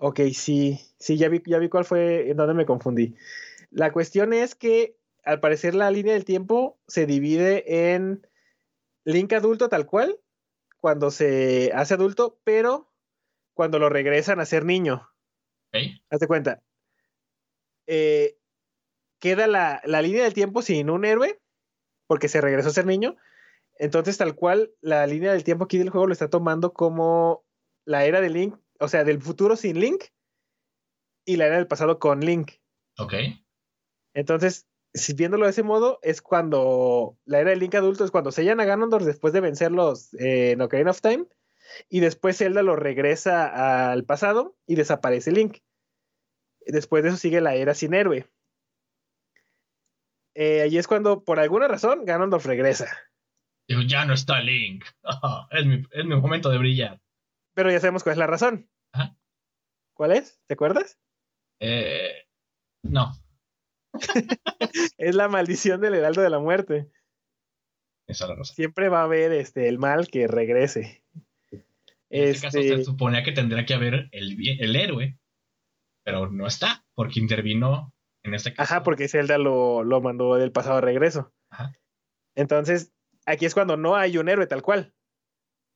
Ok, sí, sí, ya vi, ya vi cuál fue, en dónde me confundí. La cuestión es que al parecer la línea del tiempo se divide en Link adulto tal cual, cuando se hace adulto, pero cuando lo regresan a ser niño. Ok. Hazte cuenta. Eh, queda la, la línea del tiempo sin un héroe, porque se regresó a ser niño. Entonces, tal cual, la línea del tiempo aquí del juego lo está tomando como la era de Link, o sea, del futuro sin Link y la era del pasado con Link. Ok. Entonces, si viéndolo de ese modo, es cuando la era de Link adulto es cuando sellan a Ganondorf después de vencerlos eh, en Ocarina of Time y después Zelda lo regresa al pasado y desaparece Link. Después de eso sigue la era sin héroe. Eh, ahí es cuando, por alguna razón, Ganondorf regresa. Digo, ya no está Link. es, mi, es mi momento de brillar. Pero ya sabemos cuál es la razón. ¿Cuál es? ¿Te acuerdas? Eh, no. Es la maldición del Heraldo de la Muerte. Esa es la razón. Siempre va a haber este, el mal que regrese. En este caso Este, se suponía que tendría que haber el, el héroe, pero no está, porque intervino en este caso. Ajá, porque Zelda lo, lo mandó del pasado regreso. Ajá. Entonces, aquí es cuando no hay un héroe tal cual.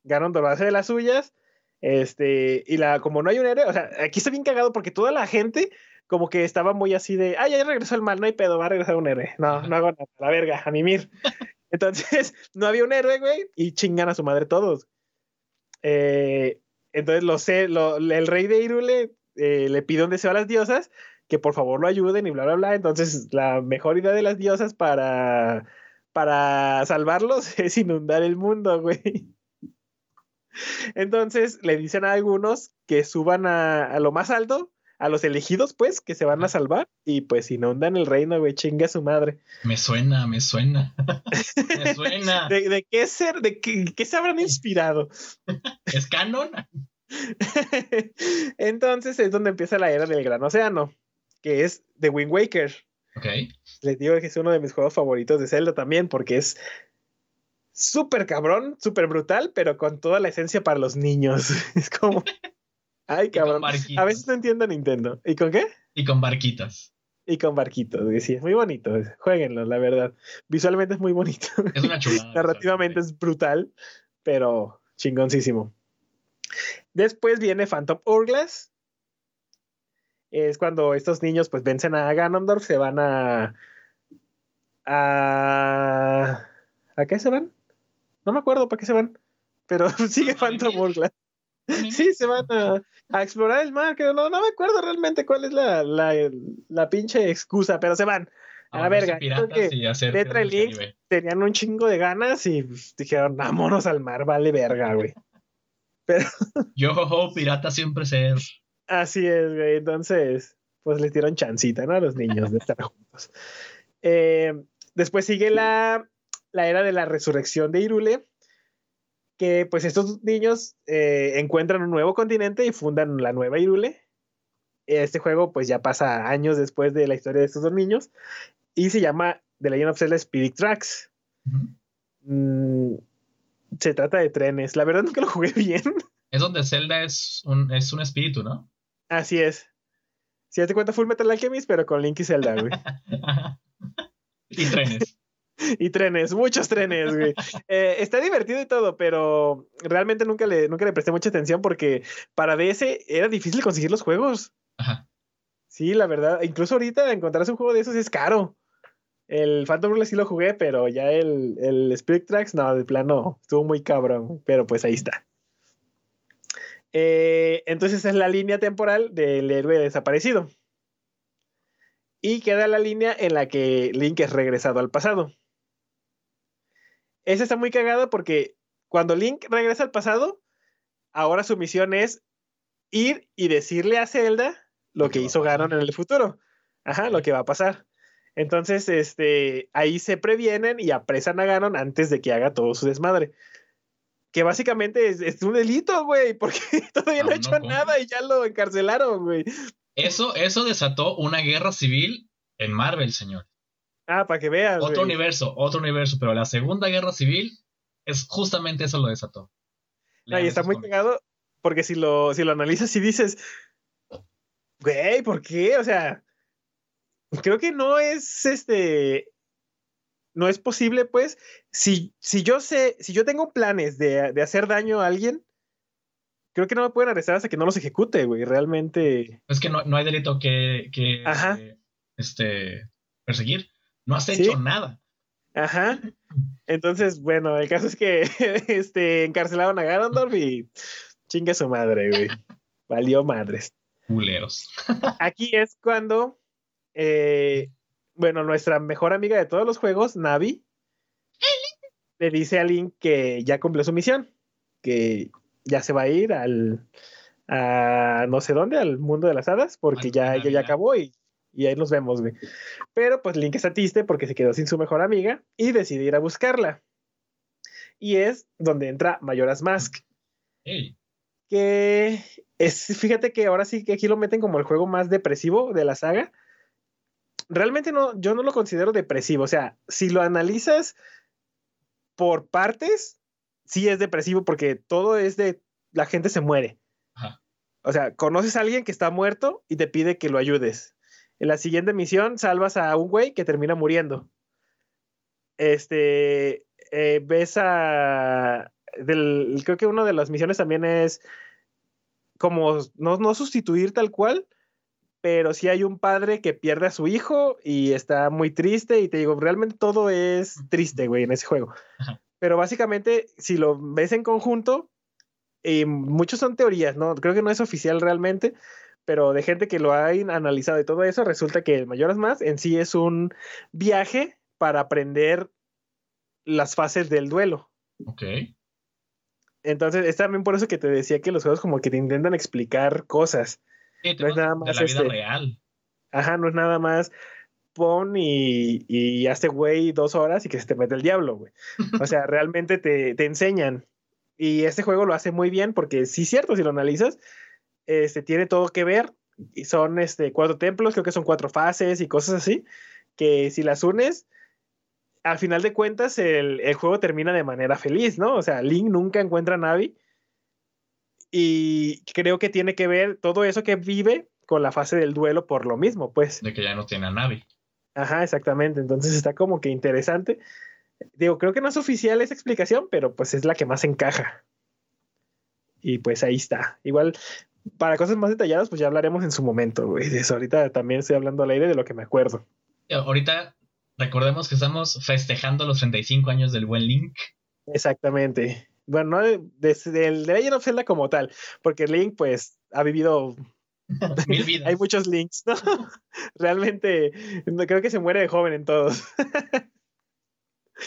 Ganondorf hace de las suyas. Este, y la, como no hay un héroe, o sea, aquí está bien cagado porque toda la gente como que estaba muy así de, ah, ya regresó el mal, no hay pedo, va a regresar un héroe. No, no hago nada, la verga, a mimir. Entonces, no había un héroe, güey, y chingan a su madre todos. Eh, entonces, lo sé, lo- el rey de Irule eh, le pide un deseo a las diosas que por favor lo ayuden y bla, bla, bla. Entonces, la mejor idea de las diosas para, para salvarlos es inundar el mundo, güey. Entonces, le dicen a algunos que suban a, a lo más alto, a los elegidos, pues, que se van a salvar, y pues inundan el reino, güey, chinga su madre. Me suena, me suena. me suena. ¿De, de qué ser, de qué, qué se habrán inspirado? ¿Es canon? Entonces es donde empieza la era del Gran Océano, que es The Wind Waker. Ok. Les digo que es uno de mis juegos favoritos de Zelda también, porque es súper cabrón, súper brutal, pero con toda la esencia para los niños. Es como. Ay, cabrón. A veces no entiendo Nintendo. ¿Y con qué? Y con barquitas. Y con barquitos. Sí, es muy bonito. Jueguenlo, la verdad. Visualmente es muy bonito. Es una chulada. Narrativamente es brutal, pero chingoncísimo. Después viene Phantom Hourglass. Es cuando estos niños pues vencen a Ganondorf, se van a... ¿A, ¿a qué se van? No me acuerdo para qué se van, pero sigue ¿A Phantom? Hourglass. Sí, se van a, a explorar el mar, que no, no me acuerdo realmente cuál es la, la, la pinche excusa, pero se van. A la verga. Que del Link tenían un chingo de ganas y pues, dijeron, vámonos al mar, vale verga, güey. Yo, ho, pirata siempre ser. Así es, güey. Entonces, pues les dieron chancita, ¿no? A los niños de estar juntos. Eh, después sigue la, la era de la resurrección de Irule, que pues estos niños eh, encuentran un nuevo continente y fundan la nueva Irule. Este juego pues ya pasa años después de la historia de estos dos niños y se llama The Legend of Zelda Spirit Tracks. Mm, se trata de trenes. La verdad nunca lo jugué bien. Es donde Zelda es un, es un espíritu, ¿no? Así es. Si te cuenta Full Metal Alchemist, pero con Link y Zelda, güey. y trenes. Y trenes, muchos trenes, güey. Eh, está divertido y todo, pero realmente nunca le, nunca le presté mucha atención porque para DS era difícil conseguir los juegos. Ajá. Sí, la verdad. Incluso ahorita encontrarse un juego de esos es caro. El Phantom Hourglass sí lo jugué, pero ya el, el Spirit Tracks, no, de plano, estuvo muy cabrón. Pero pues ahí está. Eh, entonces es la línea temporal del héroe desaparecido. Y queda la línea en la que Link es regresado al pasado. Esa está muy cagada porque cuando Link regresa al pasado, ahora su misión es ir y decirle a Zelda lo que hizo. Ganon en el futuro. Ajá, lo que va a pasar. Entonces, este, ahí se previenen y apresan a Ganon antes de que haga todo su desmadre. Que básicamente es, es un delito, güey, porque todavía no, ha no hecho nada y ya lo encarcelaron, güey. Eso, eso desató una guerra civil en Marvel, señor. Ah, para que veas. Otro güey. universo, otro universo, pero la segunda guerra civil es justamente eso lo desató. No, y está muy cagado porque si lo, si lo analizas y dices, Güey, ¿por qué? O sea, creo que no es este. No es posible, pues. Si, si yo sé, si yo tengo planes de, de hacer daño a alguien, creo que no me pueden arrestar hasta que no los ejecute, güey. Realmente. Es que no, no hay delito que, que Ajá. este, perseguir. No has hecho Sí. nada. Ajá. Entonces, bueno, el caso es que este, encarcelaron a Ganondorf y chingue su madre, güey. Valió madres. Culeros. Aquí es cuando, eh, bueno, nuestra mejor amiga de todos los juegos, Navi, le dice a Link que ya cumplió su misión, que ya se va a ir al, a no sé dónde, al mundo de las hadas, porque ya, ya, ya acabó y, y ahí nos vemos, güey. Pero pues Link está triste porque se quedó sin su mejor amiga y decide ir a buscarla. Y es donde entra Majora's Mask que es, fíjate que ahora sí que aquí lo meten como el juego más depresivo de la saga. Realmente no, yo no lo considero depresivo. O sea, si lo analizas por partes, sí es depresivo porque todo es de la gente se muere. Ajá. O sea, conoces a alguien que está muerto y te pide que lo ayudes. En la siguiente misión salvas a un güey que termina muriendo. Este, eh, ves a... Del, creo que una de las misiones también es como no, no sustituir tal cual, pero sí hay un padre que pierde a su hijo y está muy triste y te digo, realmente todo es triste, güey, en ese juego. Ajá. Pero básicamente, si lo ves en conjunto, y muchos son teorías, ¿no? Creo que no es oficial realmente, pero de gente que lo ha analizado y todo eso, resulta que el Mayoras Más en sí es un viaje para aprender las fases del duelo. ok. Entonces, es también por eso que te decía que los juegos como que te intentan explicar cosas. Sí, No es nada de más la vida este- real. Ajá, no es nada más pon y, y hazte güey dos horas y que se te mete el diablo, güey. O sea, realmente te, te enseñan. Y este juego lo hace muy bien porque sí es cierto, si lo analizas, este, tiene todo que ver. Y son este, cuatro templos, creo que son cuatro fases y cosas así, que si las unes, al final de cuentas el, el juego termina de manera feliz, ¿no? O sea, Link nunca encuentra a Navi. Y creo que tiene que ver todo eso que vive con la fase del duelo por lo mismo, pues. De que ya no tiene a Navi. Ajá, exactamente. Entonces está como que interesante. Digo, creo que no es oficial esa explicación, pero pues es la que más encaja. Y pues ahí está. Igual, para cosas más detalladas, pues ya hablaremos en su momento, güey. De eso ahorita también estoy hablando al aire de lo que me acuerdo. Ahorita recordemos que estamos festejando los 35 años del buen Link. Exactamente. Bueno, no de, de, del de Legend of Zelda como tal, porque Link, pues, ha vivido. Mil vidas. Hay muchos Links, ¿no? Realmente, creo que se muere de joven en todos.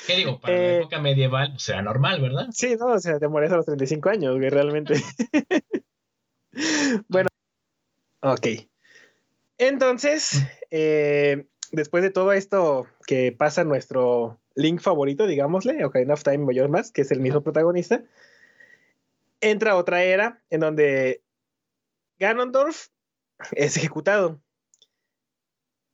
¿Qué digo? Para Eh, la época medieval pues, era normal, ¿verdad? Sí, no, o sea, te mueres a los 35 años, güey, realmente. bueno, ok. Entonces, eh, después de todo esto que pasa nuestro Link favorito, digámosle, Ocarina of Time Mayor Más, que es el mismo protagonista, entra otra era en donde Ganondorf es ejecutado.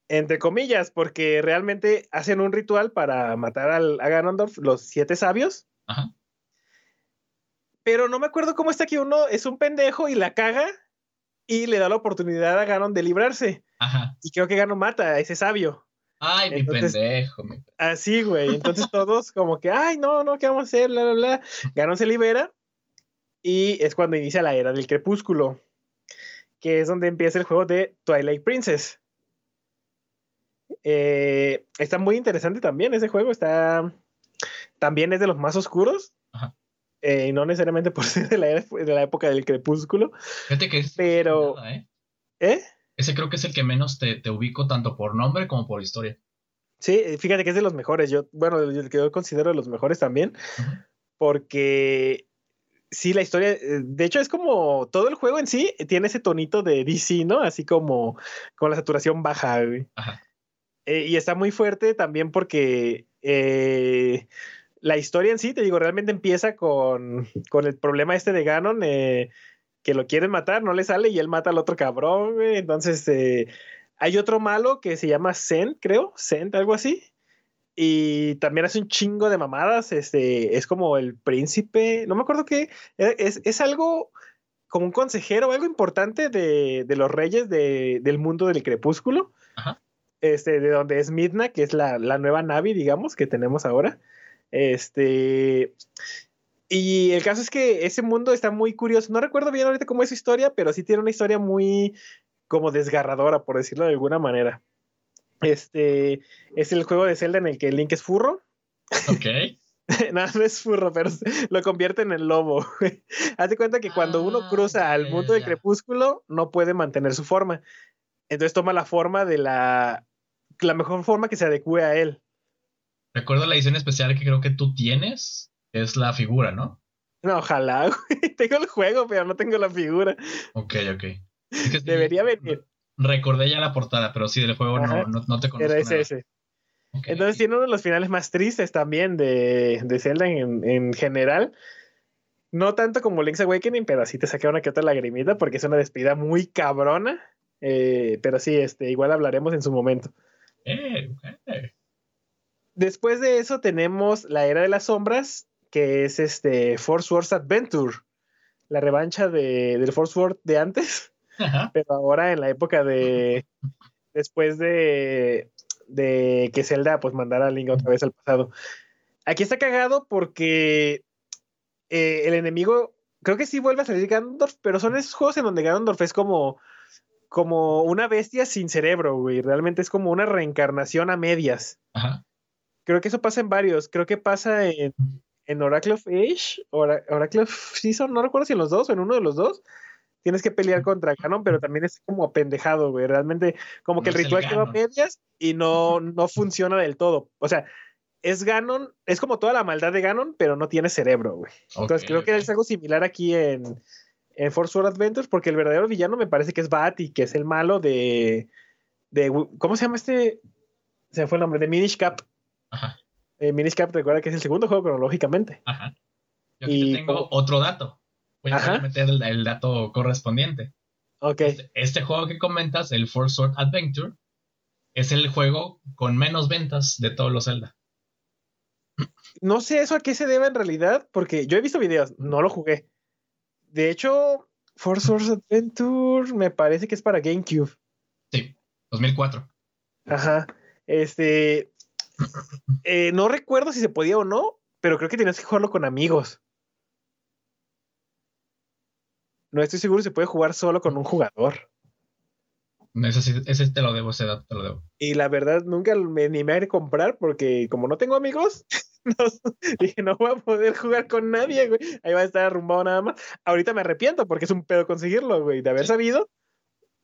Entre comillas, porque realmente hacen un ritual para matar al, a Ganondorf, los siete sabios. Ajá. Pero no me acuerdo cómo está que uno es un pendejo y la caga y le da la oportunidad a Ganon de librarse. Ajá. Y creo que Ganon mata a ese sabio. Ay, mi pendejo. mi- Así, güey. Entonces todos como que, ay, no, no, ¿qué vamos a hacer? Bla, bla, bla. Ganon se libera y es cuando inicia la era del crepúsculo, que es donde empieza el juego de Twilight Princess. Eh, está muy interesante también ese juego, está... También es de los más oscuros. Ajá. Eh, y no necesariamente por ser de la, de la época del crepúsculo. Fíjate que es Pero- nada, ¿eh? ¿Eh? Ese creo que es el que menos te, te ubico tanto por nombre como por historia. Sí, fíjate que es de los mejores. Yo, bueno, el que yo considero de los mejores también, porque sí, la historia, eh, de hecho, es como todo el juego en sí tiene ese tonito de DC, ¿no? Así como con la saturación baja, güey. Ajá. Eh, y está muy fuerte también porque eh, la historia en sí, te digo, realmente empieza con, con el problema este de Ganon, eh, que lo quieren matar, no le sale y él mata al otro cabrón, güey. Entonces, eh, hay otro malo que se llama Zen, creo, Zen, algo así. Y también hace un chingo de mamadas, este, es como el príncipe, no me acuerdo qué, eh, es, es algo como un consejero algo importante de, de los reyes de, del mundo del crepúsculo. Ajá. Este, de donde es Midna, que es la, la nueva Navi, digamos, que tenemos ahora. Este. Y el caso es que ese mundo está muy curioso. No recuerdo bien ahorita cómo es su historia, pero sí tiene una historia muy como desgarradora, por decirlo de alguna manera. Este es el juego de Zelda en el que Link es furro. Ok. no, no es furro, pero lo convierte en el lobo. Hazte cuenta que cuando uno Ah, cruza al mundo del crepúsculo, no puede mantener su forma. Entonces toma la forma de la, la mejor forma que se adecue a él. Recuerdo la edición especial que creo que tú tienes. Es la figura, ¿no? No, ojalá, güey. Tengo el juego, pero no tengo la figura. Ok, ok. Es que sí, Debería venir. Recordé ya la portada, pero sí, del juego no, no, no te conozco. Era ese, nada. ese. Entonces tiene uno de los finales más tristes también de, de Zelda en, en general. No tanto como Link's Awakening, pero sí te saca una que otra lagrimita porque es una despedida muy cabrona. Eh, pero sí, este, igual hablaremos en su momento. Eh, eh. Después de eso tenemos la Era de las Sombras, que es este Force Wars Adventure, la revancha de, del Force Wars de antes, Ajá. pero ahora en la época de después de, de que Zelda pues mandara a Link otra vez al pasado. Aquí está cagado porque eh, el enemigo, creo que sí vuelve a salir Ganondorf, pero son esos juegos en donde Ganondorf es como como una bestia sin cerebro, güey. Realmente es como una reencarnación a medias. Ajá. Creo que eso pasa en varios. Creo que pasa en, en Oracle of Age, Ora- Oracle of Season, no recuerdo si en los dos o en uno de los dos. Tienes que pelear contra Ganon, pero también es como apendejado, güey. Realmente, como que No el ritual quedó a medias y no, no funciona del todo. O sea, es Ganon, es como toda la maldad de Ganon, pero no tiene cerebro, güey. Entonces creo que es algo similar aquí en, en Force World Adventures, porque el verdadero villano me parece que es Bati, que es el malo de, de ¿cómo se llama este? Se me fue el nombre, de Minish Cap. Ajá. Eh, Minish Cap recuerda que es el segundo juego cronológicamente. Ajá. Yo aquí Y tengo otro dato. Voy a, meter el, el dato correspondiente. Ok. Este, este juego que comentas, el Force Sword Adventure, es el juego con menos ventas de todos los Zelda. No sé eso a qué se debe en realidad, porque yo he visto videos, no lo jugué. De hecho, Force Wars Adventure me parece que es para GameCube. Sí, 2004. Ajá. Este. Eh, no recuerdo si se podía o no, pero creo que tenías que jugarlo con amigos. No estoy seguro si se puede jugar solo con un jugador. Ese, sí- ese te lo debo, ese dato te lo debo. Y la verdad, nunca me animé a comprar porque, como no tengo amigos, no- dije, no voy a poder jugar con nadie, güey. Ahí va a estar arrumbado nada más. Ahorita me arrepiento porque es un pedo conseguirlo, güey. De haber Sí. sabido,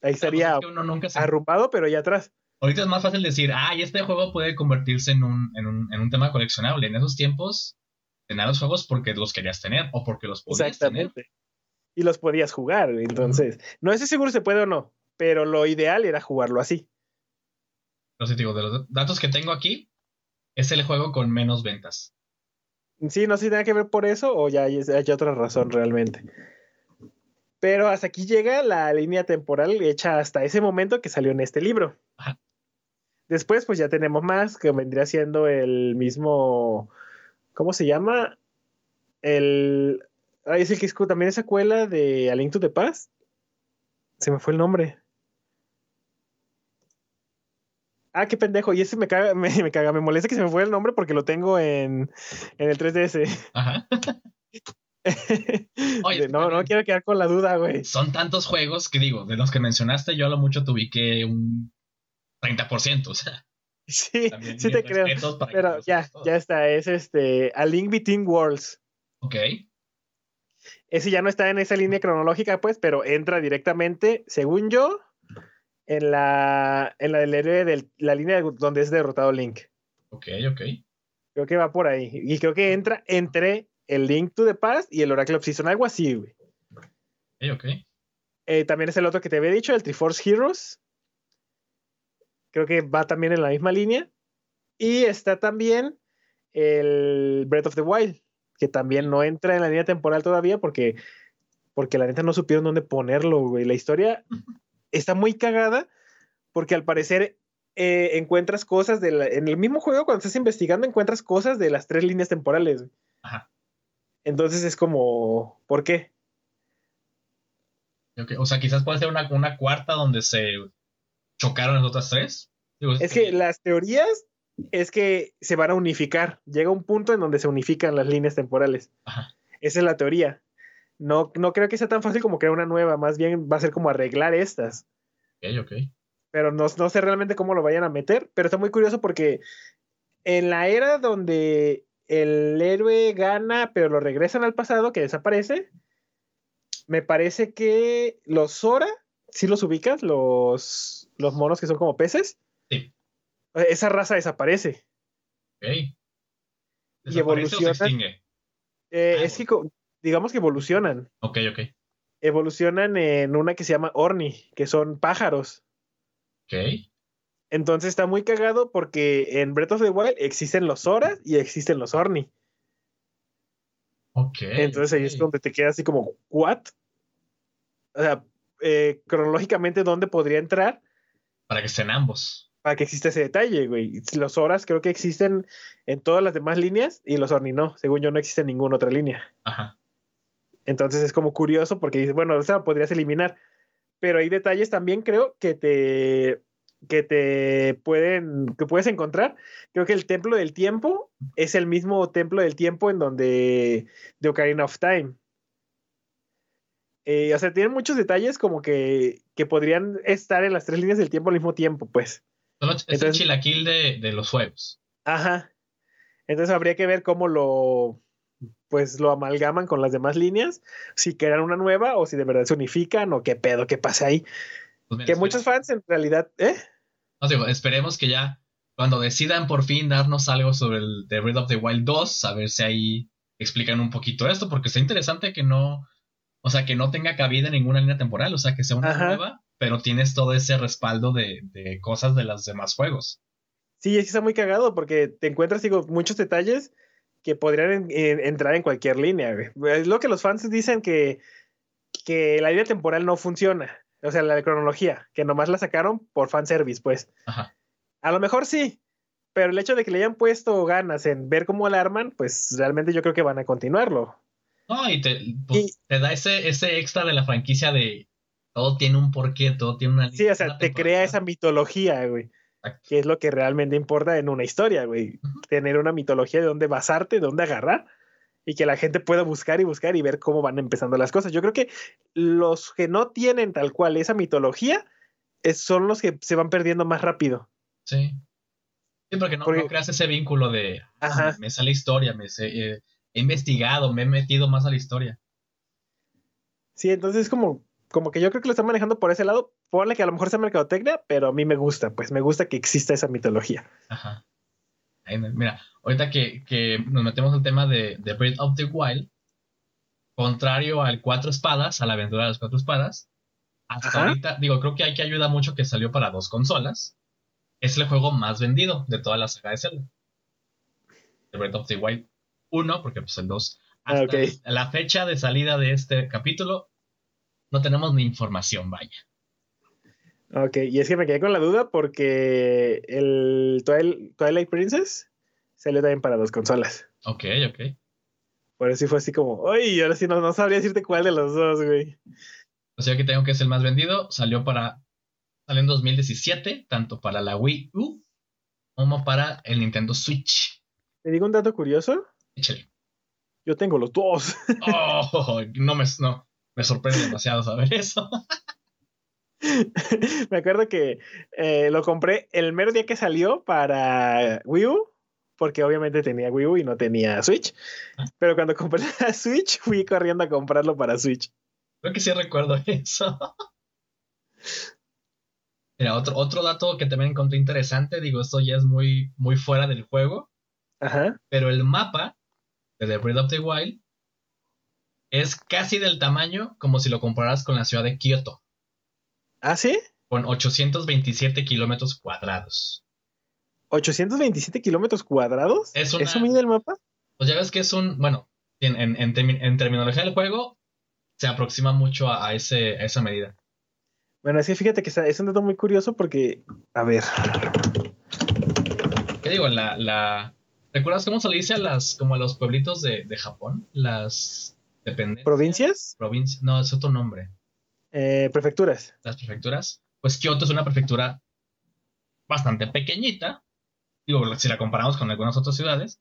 ahí estaría Pues es que uno nunca se- arrumbado, pero ya atrás. Ahorita es más fácil decir, ah, y este juego puede convertirse en un, en un, en un tema coleccionable. En esos tiempos, tener los juegos porque los querías tener o porque los podías tener. Exactamente. Y los podías jugar, entonces. No estoy seguro si se puede o no, pero lo ideal era jugarlo así. Sí, te digo, de los datos que tengo aquí, es el juego con menos ventas. Sí, no sé si tiene que ver por eso o ya hay, hay otra razón realmente. Pero hasta aquí llega la línea temporal hecha hasta ese momento que salió en este libro. Ajá. Después, pues ya tenemos más, que vendría siendo el mismo. ¿Cómo se llama? El. Ah, es el que también es secuela de A Link to the Past. Se me fue el nombre. Ah, qué pendejo. Y ese me caga, me, me caga, me molesta que se me fue el nombre porque lo tengo en, en el 3DS. Ajá. Oye, no, no quiero quedar con la duda, güey. Son tantos juegos que digo, de los que mencionaste, yo a lo mucho te ubiqué un 30%. O sea, Sí, también sí te creo. Pero ya, ya está. Es este A Link Between Worlds. Ok. Ese ya no está en esa línea cronológica, pues, pero entra directamente, según yo, en la, en la del héroe de la línea donde es derrotado Link. Ok, ok. Creo que va por ahí. Y creo que entra entre el Link to the Past y el Oracle of Season, algo así, güey. Ok, ok. Eh, también es el otro que te había dicho, el Triforce Heroes. Creo que va también en la misma línea. Y está también el Breath of the Wild, que también no entra en la línea temporal todavía porque, porque la neta no supieron dónde ponerlo, güey. La historia está muy cagada porque al parecer eh, encuentras cosas de la- en el mismo juego cuando estás investigando encuentras cosas de las tres líneas temporales. güey. Ajá. Entonces es como, ¿por qué? O sea, quizás puede ser una, una cuarta donde se chocaron las otras tres. Digo, Es que las teorías es que se van a unificar. Llega un punto en donde se unifican las líneas temporales. Ajá. Esa es la teoría. No, no creo que sea tan fácil como crear una nueva, más bien va a ser como arreglar estas. Ok, ok. Pero no, no sé realmente cómo lo vayan a meter, pero está muy curioso porque en la era donde el héroe gana, pero lo regresan al pasado, que desaparece, me parece que los Sora, si los ubicas, los, los monos que son como peces, Sí. esa raza desaparece. Ok. Y ¿Desaparece o se extingue? Eh, Ah, es que digamos que evolucionan. Ok, ok. Evolucionan en una que se llama Orni, que son pájaros. Ok. Entonces está muy cagado porque en Breath of the Wild existen los Zoras y existen los Orni. Ok. Entonces ahí es donde te quedas así como, ¿what? O sea, eh, cronológicamente, ¿dónde podría entrar Para que estén ambos. para que exista ese detalle, güey? Los Zoras creo que existen en todas las demás líneas y los Orni no. Según yo, no existe en ninguna otra línea. Ajá. Entonces es como curioso porque dices, bueno, o sea, podrías eliminar. Pero hay detalles también, creo, que te que te pueden, que puedes encontrar. Creo que el templo del tiempo es el mismo templo del tiempo en donde de Ocarina of Time. Eh, o sea, tienen muchos detalles como que, que podrían estar en las tres líneas del tiempo al mismo tiempo, pues. Es el Entonces- chilaquil de, de los juegos. Ajá. Entonces habría que ver cómo lo pues lo amalgaman con las demás líneas, si crean una nueva o si de verdad se unifican o qué pedo, qué pasa ahí. Pues mira, Que espera- muchos fans en realidad, ¿eh? No, digo, esperemos que ya cuando decidan por fin darnos algo sobre el The Breath of the Wild 2, a ver si ahí explican un poquito esto, porque está interesante que no, o sea, que no tenga cabida en ninguna línea temporal, o sea, que sea una Ajá. nueva, pero tienes todo ese respaldo de, de cosas de los demás juegos. Sí, es que está muy cagado porque te encuentras, digo, muchos detalles que podrían en- en- entrar en cualquier línea, güey. Es lo que los fans dicen que, que la línea temporal no funciona. O sea, la de cronología, que nomás la sacaron por fanservice, pues. Ajá. A lo mejor sí, pero el hecho de que le hayan puesto ganas en ver cómo la arman, pues realmente yo creo que van a continuarlo. No, y te, pues, Y- te da ese, ese extra de la franquicia de todo tiene un porqué, todo tiene una Sí, o sea, te crea esa mitología, güey. Exacto. Que es lo que realmente importa en una historia, güey. Tener una mitología de dónde basarte, de dónde agarrar y que la gente pueda buscar y buscar y ver cómo van empezando las cosas. Yo creo que los que no tienen tal cual esa mitología es- son los que se van perdiendo más rápido. Sí. Sí, porque no, Porque- no creas ese vínculo de ah, Ajá. me, me sé la historia, me sé, eh, he investigado, me he metido más a la historia. Sí, entonces es como, como que yo creo que lo están manejando por ese lado. Ponle que a lo mejor sea mercadotecnia, pero a mí me gusta, pues me gusta que exista esa mitología. Ajá. Mira, ahorita que, que nos metemos al tema de, de Breath of the Wild, contrario al Cuatro Espadas, a la aventura de las Cuatro Espadas, hasta Ajá. ahorita, digo, creo que hay que ayuda mucho que salió para dos consolas. Es el juego más vendido de toda la saga de Zelda. The Breath of the Wild 1, porque pues el 2. Ah, Hasta la fecha de salida de este capítulo, no tenemos ni información, vaya. Ok, y es que me quedé con la duda porque el Twil- Twilight Princess salió también para dos consolas. Ok, ok. Por eso sí fue así como, ¡ay! Ahora sí no, no sabría decirte cuál de los dos, güey. O sea que tengo que es el más vendido. Salió para. Salió en 2017, tanto para la Wii U como para el Nintendo Switch. Te digo un dato curioso. Échale. Yo tengo los dos. Oh, no me, no, me sorprende demasiado saber eso. me acuerdo que eh, lo compré el mero día que salió para Wii U, porque obviamente tenía Wii U y no tenía Switch. Ah. Pero cuando compré la Switch, fui corriendo a comprarlo para Switch. Creo que sí recuerdo eso. Mira, otro, otro dato que también encontré interesante, digo, esto ya es muy, muy fuera del juego, Ajá. pero el mapa de The Breath of the Wild es casi del tamaño como si lo compararas con la ciudad de Kioto, ¿Ah, sí? con 827 kilómetros cuadrados. 827 kilómetros cuadrados. Es una- ¿Eso mide el mapa? Pues ya ves que es un, bueno, en, en, en termi- en terminología del juego, se aproxima mucho a, a ese, a esa medida. Bueno, que fíjate que es un dato muy curioso porque, a ver, ¿Qué digo? La, la... ¿Recuerdas cómo se le dice a las, como a los pueblitos de, de Japón? Las dependencias. ¿provincias? Provincias. No, es otro nombre. Eh, prefecturas. Las prefecturas. Pues Kioto es una prefectura bastante pequeñita. Digo, si la comparamos con algunas otras ciudades.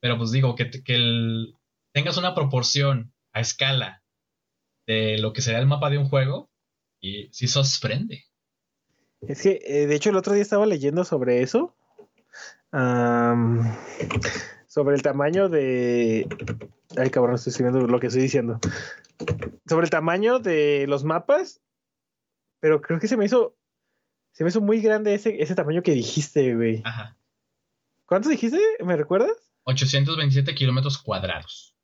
Pero pues digo, que, que el, tengas una proporción a escala de lo que sería el mapa de un juego, y sí sorprende. Es que, eh, de hecho, el otro día estaba leyendo sobre eso. Sobre el tamaño de. Ay, cabrón, estoy escribiendo lo que estoy diciendo. Sobre el tamaño de los mapas. Pero creo que se me hizo. Se me hizo muy grande ese, ese tamaño que dijiste, güey. Ajá. ¿Cuánto dijiste? ¿Me recuerdas? 827 kilómetros cuadrados.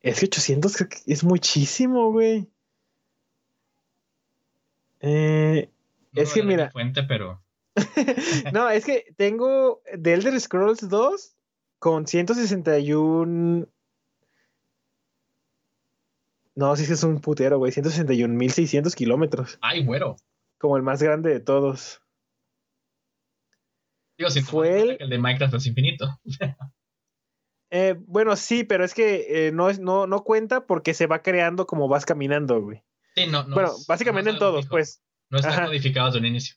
Es que 800 es muchísimo, güey. Eh, es que mira. Fuente, pero. no, es que tengo The Elder Scrolls 2 con 161. No, sí es un putero, güey. 161.600 kilómetros. Ay, güero. Como el más grande de todos. Digo, si fue el... el de Minecraft es infinito. eh, bueno, sí, pero es que eh, no, es, no, no cuenta porque se va creando como vas caminando, güey. Sí, no, no bueno, básicamente en todos, pues. No está codificado desde un inicio.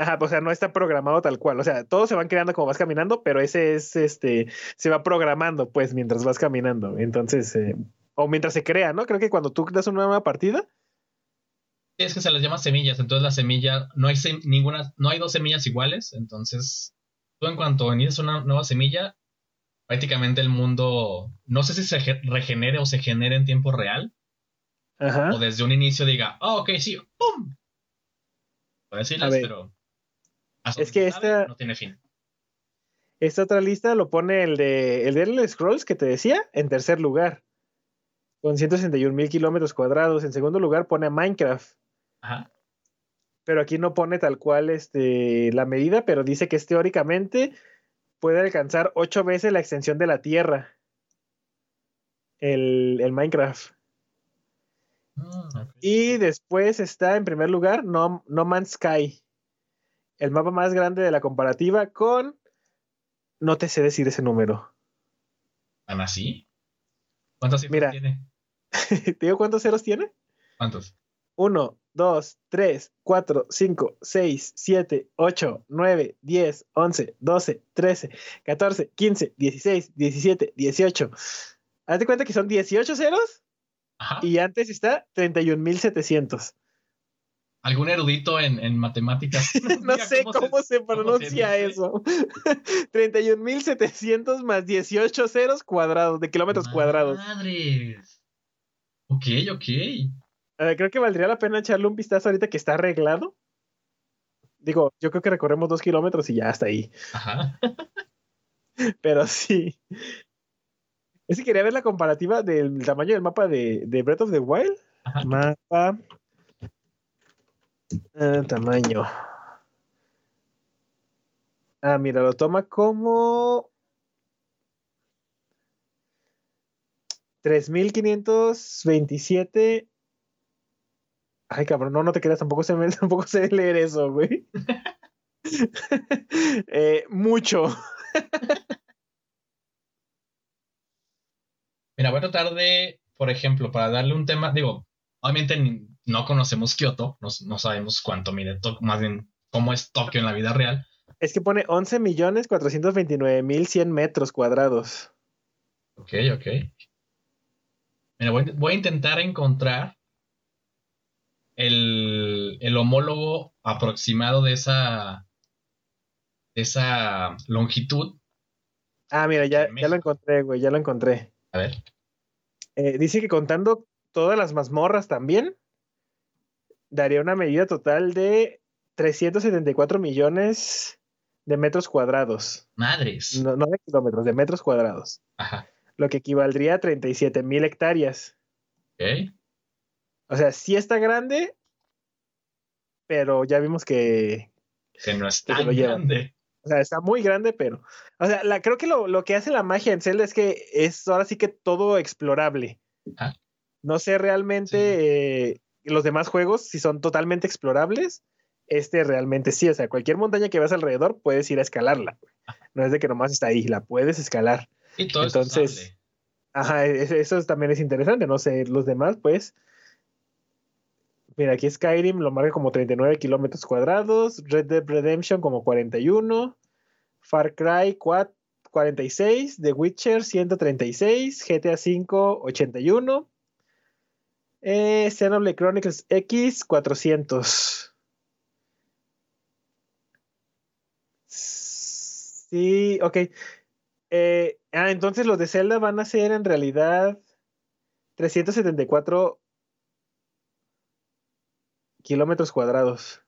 Ajá, o sea, no está programado tal cual. O sea, todos se van creando como vas caminando, pero ese es, este, se va programando, pues, mientras vas caminando. Entonces, eh, o mientras se crea, ¿no? Creo que cuando tú das una nueva partida. Es que se les llama semillas. Entonces, la semilla, no hay ninguna, no hay dos semillas iguales. Entonces, tú en cuanto inicias una nueva semilla, prácticamente el mundo, no sé si se regenere o se genere en tiempo real. Ajá. O desde un inicio diga, oh, ok, sí, ¡pum! decirles, pero es que esta no tiene fin. Esta otra lista lo pone el de el de Scrolls que te decía en tercer lugar con 161 mil kilómetros cuadrados. En segundo lugar pone a Minecraft. Ajá. Pero aquí no pone tal cual este, la medida, pero dice que es teóricamente puede alcanzar ocho veces la extensión de la Tierra. El, el Minecraft. Ah, y después está en primer lugar no, no Man's Sky, el mapa más grande de la comparativa con... No te sé decir ese número. ¿Tan así? ¿Cuántos Mira, tiene? ¿Te digo cuántos ceros tiene? ¿Cuántos? 1, 2, 3, 4, 5, 6, 7, 8, 9, 10, 11, 12, 13, 14, 15, 16, 17, 18. Hazte cuenta que son 18 ceros y antes está 31.700. ¿Algún erudito en, en matemáticas? no sé cómo se, pronuncia eso. 31.700 más 18 ceros cuadrados, de kilómetros cuadrados. Madres. Ok, ok. creo que valdría la pena echarle un vistazo ahorita que está arreglado. Digo, yo creo que recorremos dos kilómetros y ya está ahí. Ajá. Pero sí. Es que quería ver la comparativa del tamaño del mapa de, Breath of the Wild. Mapa. Ah, tamaño. Ah, mira, lo toma como 3527. Ay, cabrón, no, no te quedas, tampoco me, tampoco sé leer eso, güey. eh, mucho. Mira, voy a tratar de, por ejemplo, para darle un tema, digo, obviamente no conocemos Kioto, no, sabemos cuánto mide, más bien cómo es Tokio en la vida real. Es que pone 11 millones 429 mil 100 metros cuadrados. Ok, ok. Mira, voy, a intentar encontrar el, el, homólogo aproximado de esa, de esa longitud. Ah, mira, ya, ya lo encontré, güey, ya lo encontré. A ver. Eh, dice que contando todas las mazmorras también, daría una medida total de 374 millones de metros cuadrados. Madres. No, de kilómetros, de metros cuadrados. Ajá. Lo que equivaldría a 37 mil hectáreas. Ok. O sea, sí está grande, pero ya vimos que. Que no es tan grande. O sea, está muy grande, pero. O sea, la, creo que lo, que hace la magia en Zelda es que es ahora sí que todo explorable. Ah. No sé realmente eh, los demás juegos si son totalmente explorables. Este realmente sí. O sea, cualquier montaña que veas alrededor puedes ir a escalarla. No es de que nomás está ahí, la puedes escalar. Y todo Entonces, ajá, eso también es interesante. No sé, los demás, pues Mira, aquí Skyrim lo marca como 39 kilómetros cuadrados, Red Dead Redemption como 41, Far Cry 4, 46, The Witcher 136, GTA V 81, eh, Xenoblade Chronicles X 400. Sí, ok. Eh, ah, entonces los de Zelda van a ser en realidad 374 kilómetros cuadrados.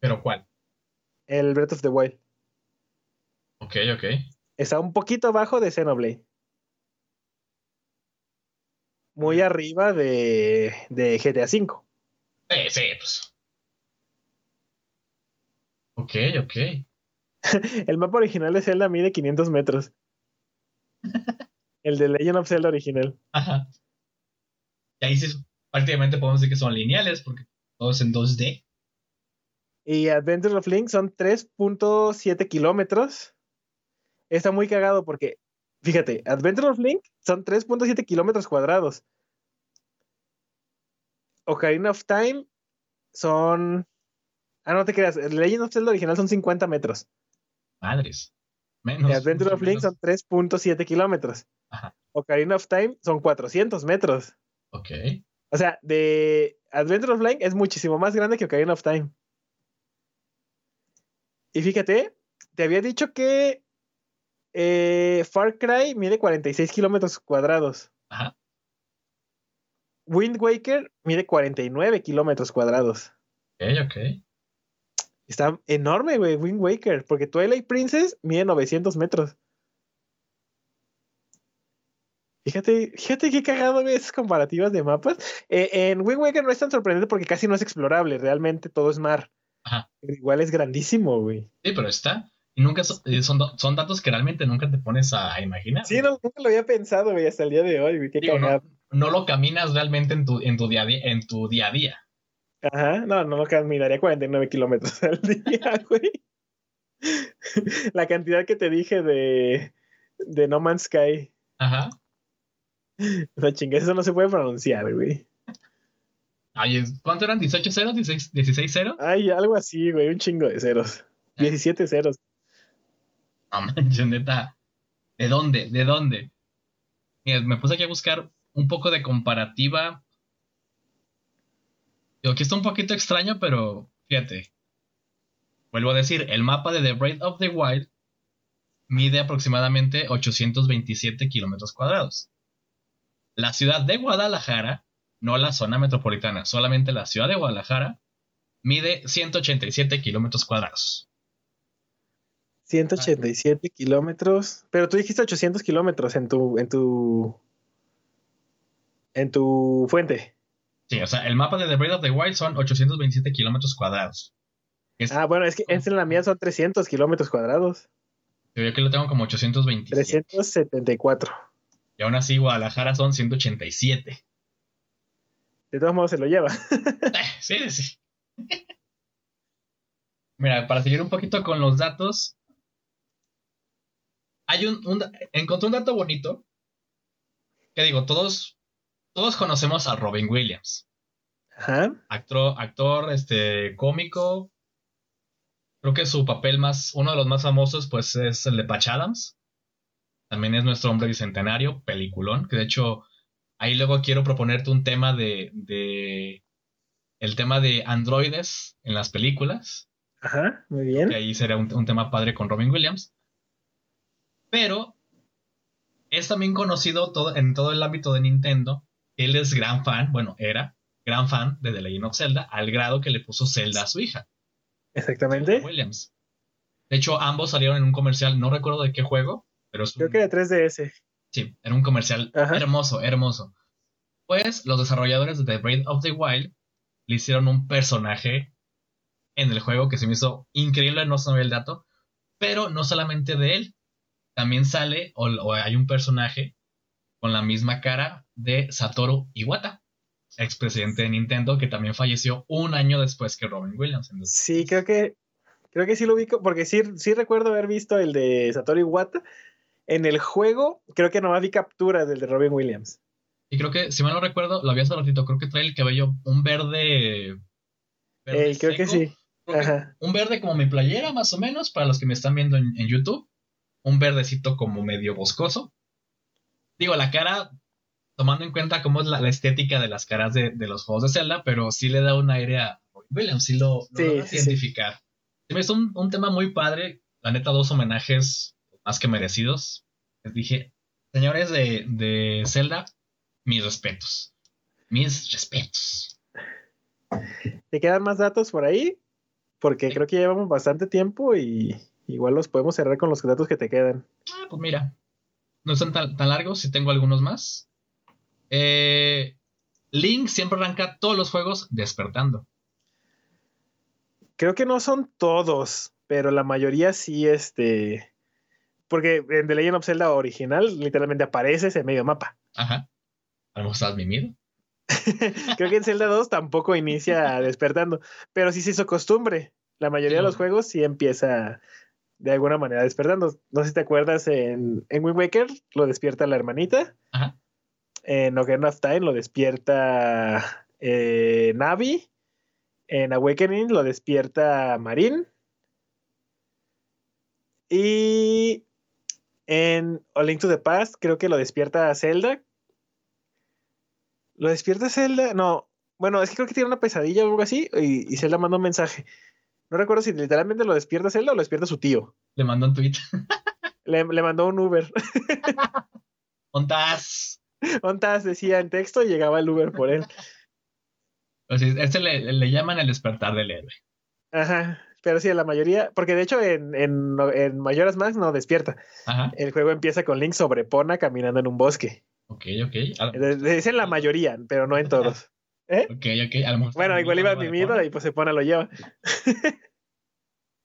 ¿Pero cuál? El Breath of the Wild. Ok, ok. Está un poquito abajo de Xenoblade. Muy arriba de, de GTA V. Sí, sí, pues. Ok, ok. El mapa original de Zelda mide 500 metros. El de Legend of Zelda original. Ajá. Y ahí sí, prácticamente podemos decir que son lineales porque todo es en 2D. Y Adventure of Link son 3.7 kilómetros. Está muy cagado porque, fíjate, Adventure of Link son 3.7 kilómetros cuadrados. Ocarina of Time son. Ah, no te creas. Legend of Zelda original son 50 metros. Madres. Menos. Y Adventure of Link son 3.7 kilómetros. Ajá. Ocarina of Time son 400 metros. Ok. O sea, de Adventure of Link es muchísimo más grande que Ocarina of Time. Y fíjate, te había dicho que eh, Far Cry mide 46 kilómetros cuadrados. Ajá. Wind Waker mide 49 kilómetros cuadrados. Ok, ok. Está enorme, güey, Wind Waker, porque Twilight Princess mide 900 metros. Fíjate, fíjate qué cagado, esas comparativas de mapas. Eh, en Wind Waker no es tan sorprendente porque casi no es explorable, realmente todo es mar. Ajá. Pero igual es grandísimo, güey. Sí, pero está. Y nunca eh, son, son datos que realmente nunca te pones a imaginar. Sí, no, nunca lo había pensado, güey, hasta el día de hoy, güey, qué Digo, cagado. no, no lo caminas realmente en tu, en tu día a día, en tu día a día. Ajá, no, no lo caminaría 49 kilómetros al día, güey. La cantidad que te dije de, de No Man's Sky. Ajá. La chingada, eso no se puede pronunciar, güey. Oye, ¿cuánto eran? ¿18-0? ¿16 16-0? Ay, algo así, güey, un chingo de ceros. 17 ceros. No manches. ¿De dónde? ¿De dónde? Me puse aquí a buscar un poco de comparativa. Digo, que está un poquito extraño, pero fíjate. Vuelvo a decir, el mapa de The Breath of the Wild mide aproximadamente 827 kilómetros cuadrados. La ciudad de Guadalajara, no la zona metropolitana, solamente la ciudad de Guadalajara, mide 187 kilómetros cuadrados. 187 kilómetros. Pero tú dijiste 800 kilómetros en tu, en tu, en tu fuente. Sí, o sea, el mapa de The Breath of the Wild son 827 kilómetros cuadrados. Ah, bueno, es que en la mía son 300 kilómetros cuadrados. Yo aquí lo tengo como 827. 374. Y aún así, Guadalajara son 187. De todos modos se lo lleva. Sí, sí. Mira, para seguir un poquito con los datos, hay un, un encontré un dato bonito que digo, todos, todos conocemos a Robin Williams, Ajá. actor, actor, este, cómico. Creo que su papel más, uno de los más famosos, pues es el de Patch Adams. También es nuestro hombre bicentenario, peliculón, que de hecho ahí luego quiero proponerte un tema de, de el tema de androides en las películas, Ajá, muy bien. que ahí sería un, un tema padre con Robin Williams. Pero es también conocido todo, en todo el ámbito de Nintendo. Él es gran fan, bueno, era gran fan de The Legend of Zelda, al grado que le puso Zelda a su hija. Exactamente. Williams. De hecho, ambos salieron en un comercial, no recuerdo de qué juego, pero es un- Creo que de 3DS. sí, era un comercial Ajá. hermoso, hermoso. Pues los desarrolladores de The Breath of the Wild le hicieron un personaje en el juego que se me hizo increíble, no sabía el dato, pero no solamente de él, también sale o, o hay un personaje con la misma cara de Satoru Iwata, expresidente de Nintendo, que también falleció un año después que Robin Williams. Entonces, Sí, creo que creo que sí lo ubico, porque sí, sí recuerdo haber visto el de Satoru Iwata. En el juego, creo que nomás vi capturas del de Robin Williams. Y creo que, si mal no recuerdo, lo había hace ratito, creo que trae el cabello un verde. verde Eh, creo que sí. Ajá. Un verde como mi playera, más o menos, para los que me están viendo en, en YouTube. Un verdecito como medio boscoso. Digo, la cara, tomando en cuenta cómo es la, la estética de las caras de, de los juegos de Zelda, pero sí le da un aire a Williams, sí lo, lo Sí, sí, sí. identificar. Se me hizo un, un tema muy padre. La neta, dos homenajes más que merecidos. Les dije, señores de, de Zelda, mis respetos. Mis respetos. ¿Te quedan más datos por ahí? Porque creo que llevamos bastante tiempo y igual los podemos cerrar con los datos que te quedan. Ah, pues mira, no son tan, tan largos, si tengo algunos más. Eh, Link siempre arranca todos los juegos despertando. Creo que no son todos, pero la mayoría sí, este. Porque en The Legend of Zelda original literalmente apareces en medio mapa. Ajá. A lo mejor estabas mimido. Creo que en Zelda 2 tampoco inicia despertando, pero sí se hizo costumbre. La mayoría de los juegos sí empieza de alguna manera despertando. No sé si te acuerdas, en, en Wind Waker lo despierta la hermanita. Ajá. En Ocarina of Time lo despierta eh, Navi. En Awakening lo despierta Marin. Y en A Link to the Past creo que lo despierta Zelda. ¿Lo despierta Zelda? No. Bueno, es que creo que tiene una pesadilla o algo así y, y Zelda manda un mensaje. No recuerdo si literalmente lo despierta Zelda o lo despierta su tío. Le mandó un tweet. Le, le mandó un Uber. ¿Ontas? Ontas decía en texto y llegaba el Uber por él. O sea, este le, le llaman el despertar del héroe. Ajá. Pero sí, la mayoría, porque de hecho en, en, en Majora's Mask no despierta. Ajá. El juego empieza con Link sobre Pona caminando en un bosque. Ok, ok. A lo- Entonces, Es en la mayoría, pero no en todos. ¿Eh? ok, ok. A lo mejor Bueno, igual iba y pues se pone lo lleva.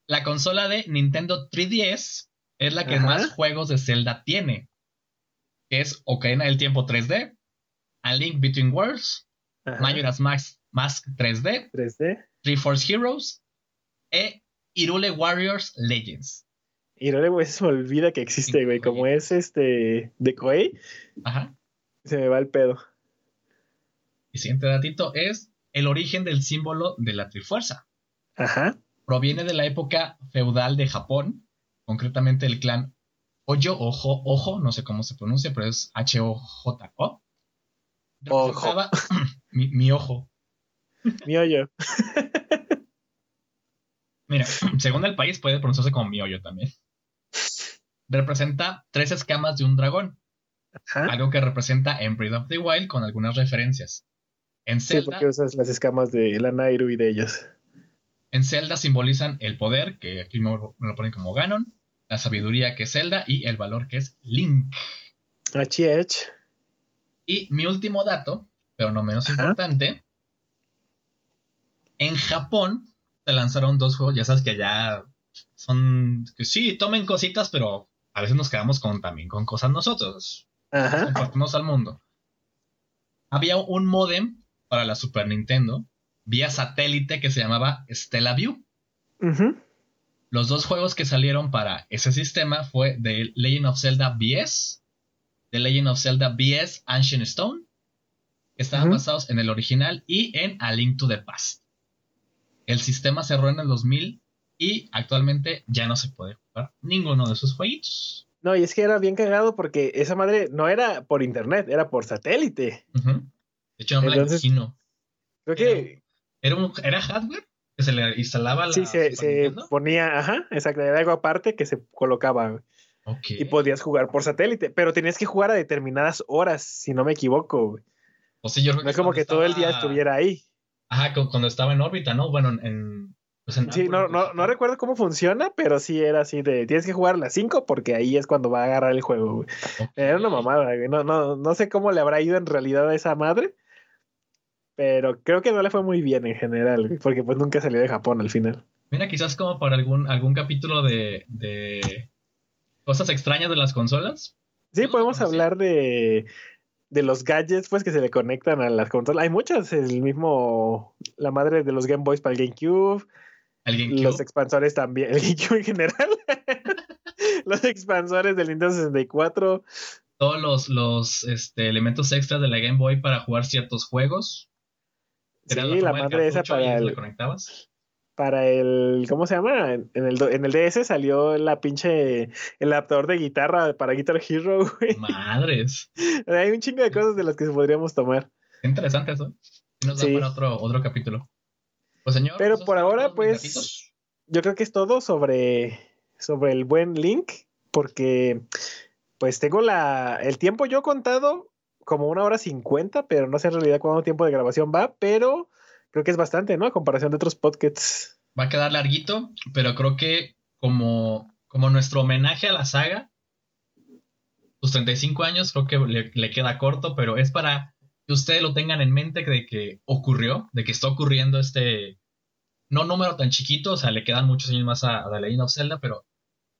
La consola de Nintendo 3DS es la que Ajá. más juegos de Zelda tiene. Es Ocarina del Tiempo 3D, A Link Between Worlds, Ajá. Majora's Mask, Mask 3D, 3D. Three Force Heroes e Irule Warriors Legends. Y no le güey, se me olvida que existe, güey. Como es este de Koei, Ajá. se me va el pedo. Siguiente datito es el origen del símbolo de la Trifuerza. Ajá. Proviene de la época feudal de Japón, concretamente el clan Ojo, Ojo, Ojo, no sé cómo se pronuncia, pero es H-O-J-O. Ojo. Mi, mi ojo. Mi hoyo. Mira, según el país puede pronunciarse como mi hoyo también. Representa tres escamas de un dragón, Ajá. algo que representa en Breath of the Wild con algunas referencias. En Sí, Zelda, porque usas las escamas de la Nairu y de ellos. en Zelda simbolizan el poder, que aquí me lo ponen como Ganon, la sabiduría que es Zelda y el valor que es Link. HH. Y mi último dato, pero no menos Ajá. importante, en Japón se lanzaron dos juegos, ya sabes que allá son, que sí, tomen cositas, pero a veces nos quedamos con, también con cosas nosotros, Ajá. compartimos al mundo. Había un modem para la Super Nintendo vía satélite que se llamaba Stella View. Ujú. Los dos juegos que salieron para ese sistema fue The Legend of Zelda BS, The Legend of Zelda BS Ancient Stone, que estaban basados en el original y en A Link to the Past. El sistema cerró en el 2000 y actualmente ya no se puede jugar ninguno de sus jueguitos. No, y es que era bien cagado porque esa madre no era por internet, era por satélite. De hecho, no me la Entonces- imagino. Creo que ¿Era, un, ¿Era hardware que se le instalaba la sí se, se ponía, ajá, exacto, era algo aparte que se colocaba güey, Ok. y podías jugar por satélite, pero tenías que jugar a determinadas horas, si no me equivoco. güey. O sea, yo creo No es como que todo el día estuviera ahí. Ajá, cu- cuando estaba en órbita, ¿no? Bueno, en. Pues en Sí, no, no, no recuerdo cómo funciona, pero sí era así de tienes que jugar a las 5 porque ahí es cuando va a agarrar el juego. güey. Era una mamada, güey. No, no, no sé cómo le habrá ido en realidad a esa madre. Pero creo que no le fue muy bien en general, porque pues nunca salió de Japón al final. Mira, quizás como para algún, algún capítulo de, de cosas extrañas de las consolas. Sí, No, podemos hablar de, de los gadgets pues que se le conectan a las consolas. Hay muchos, el mismo, la madre de los Game Boys para el GameCube, El GameCube. los expansores también, el GameCube en general, los expansores del Nintendo 64, todos los, los este, elementos extras de la Game Boy para jugar ciertos juegos. Sí, la, madre esa para el, conectabas. Para el, ¿cómo se llama? En el, en el DS salió la pinche, el adaptador de guitarra para Guitar Hero, güey. Madres. Hay un chingo de cosas de las que podríamos tomar. Interesante eso. Nos da para otro, otro capítulo. Pues señor. Pero por ahora, pues, yo creo que es todo sobre, sobre el buen Link, porque pues tengo la, el tiempo yo contado como una hora cincuenta, pero no sé en realidad cuánto tiempo de grabación va, pero creo que es bastante, ¿no? A comparación de otros podcasts. Va a quedar larguito, pero creo que como, como nuestro homenaje a la saga, sus 35 años creo que le, le queda corto, pero es para que ustedes lo tengan en mente de que ocurrió, de que está ocurriendo este, no número tan chiquito, o sea, le quedan muchos años más a, a The Legend of Zelda, pero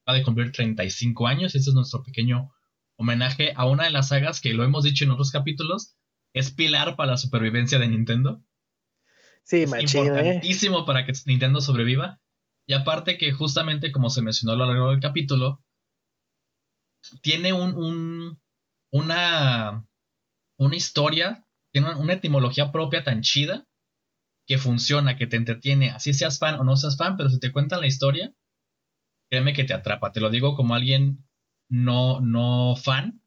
va de cumplir 35 años. Este es nuestro pequeño homenaje a una de las sagas que lo hemos dicho en otros capítulos, es pilar para la supervivencia de Nintendo. Sí, es machín, ¿eh? importantísimo para que Nintendo sobreviva. Y aparte que justamente como se mencionó a lo largo del capítulo, tiene un, un una, una historia, tiene una etimología propia tan chida que funciona, que te entretiene, así seas fan o no seas fan, pero si te cuentan la historia, créeme que te atrapa. Te lo digo como alguien no, no fan,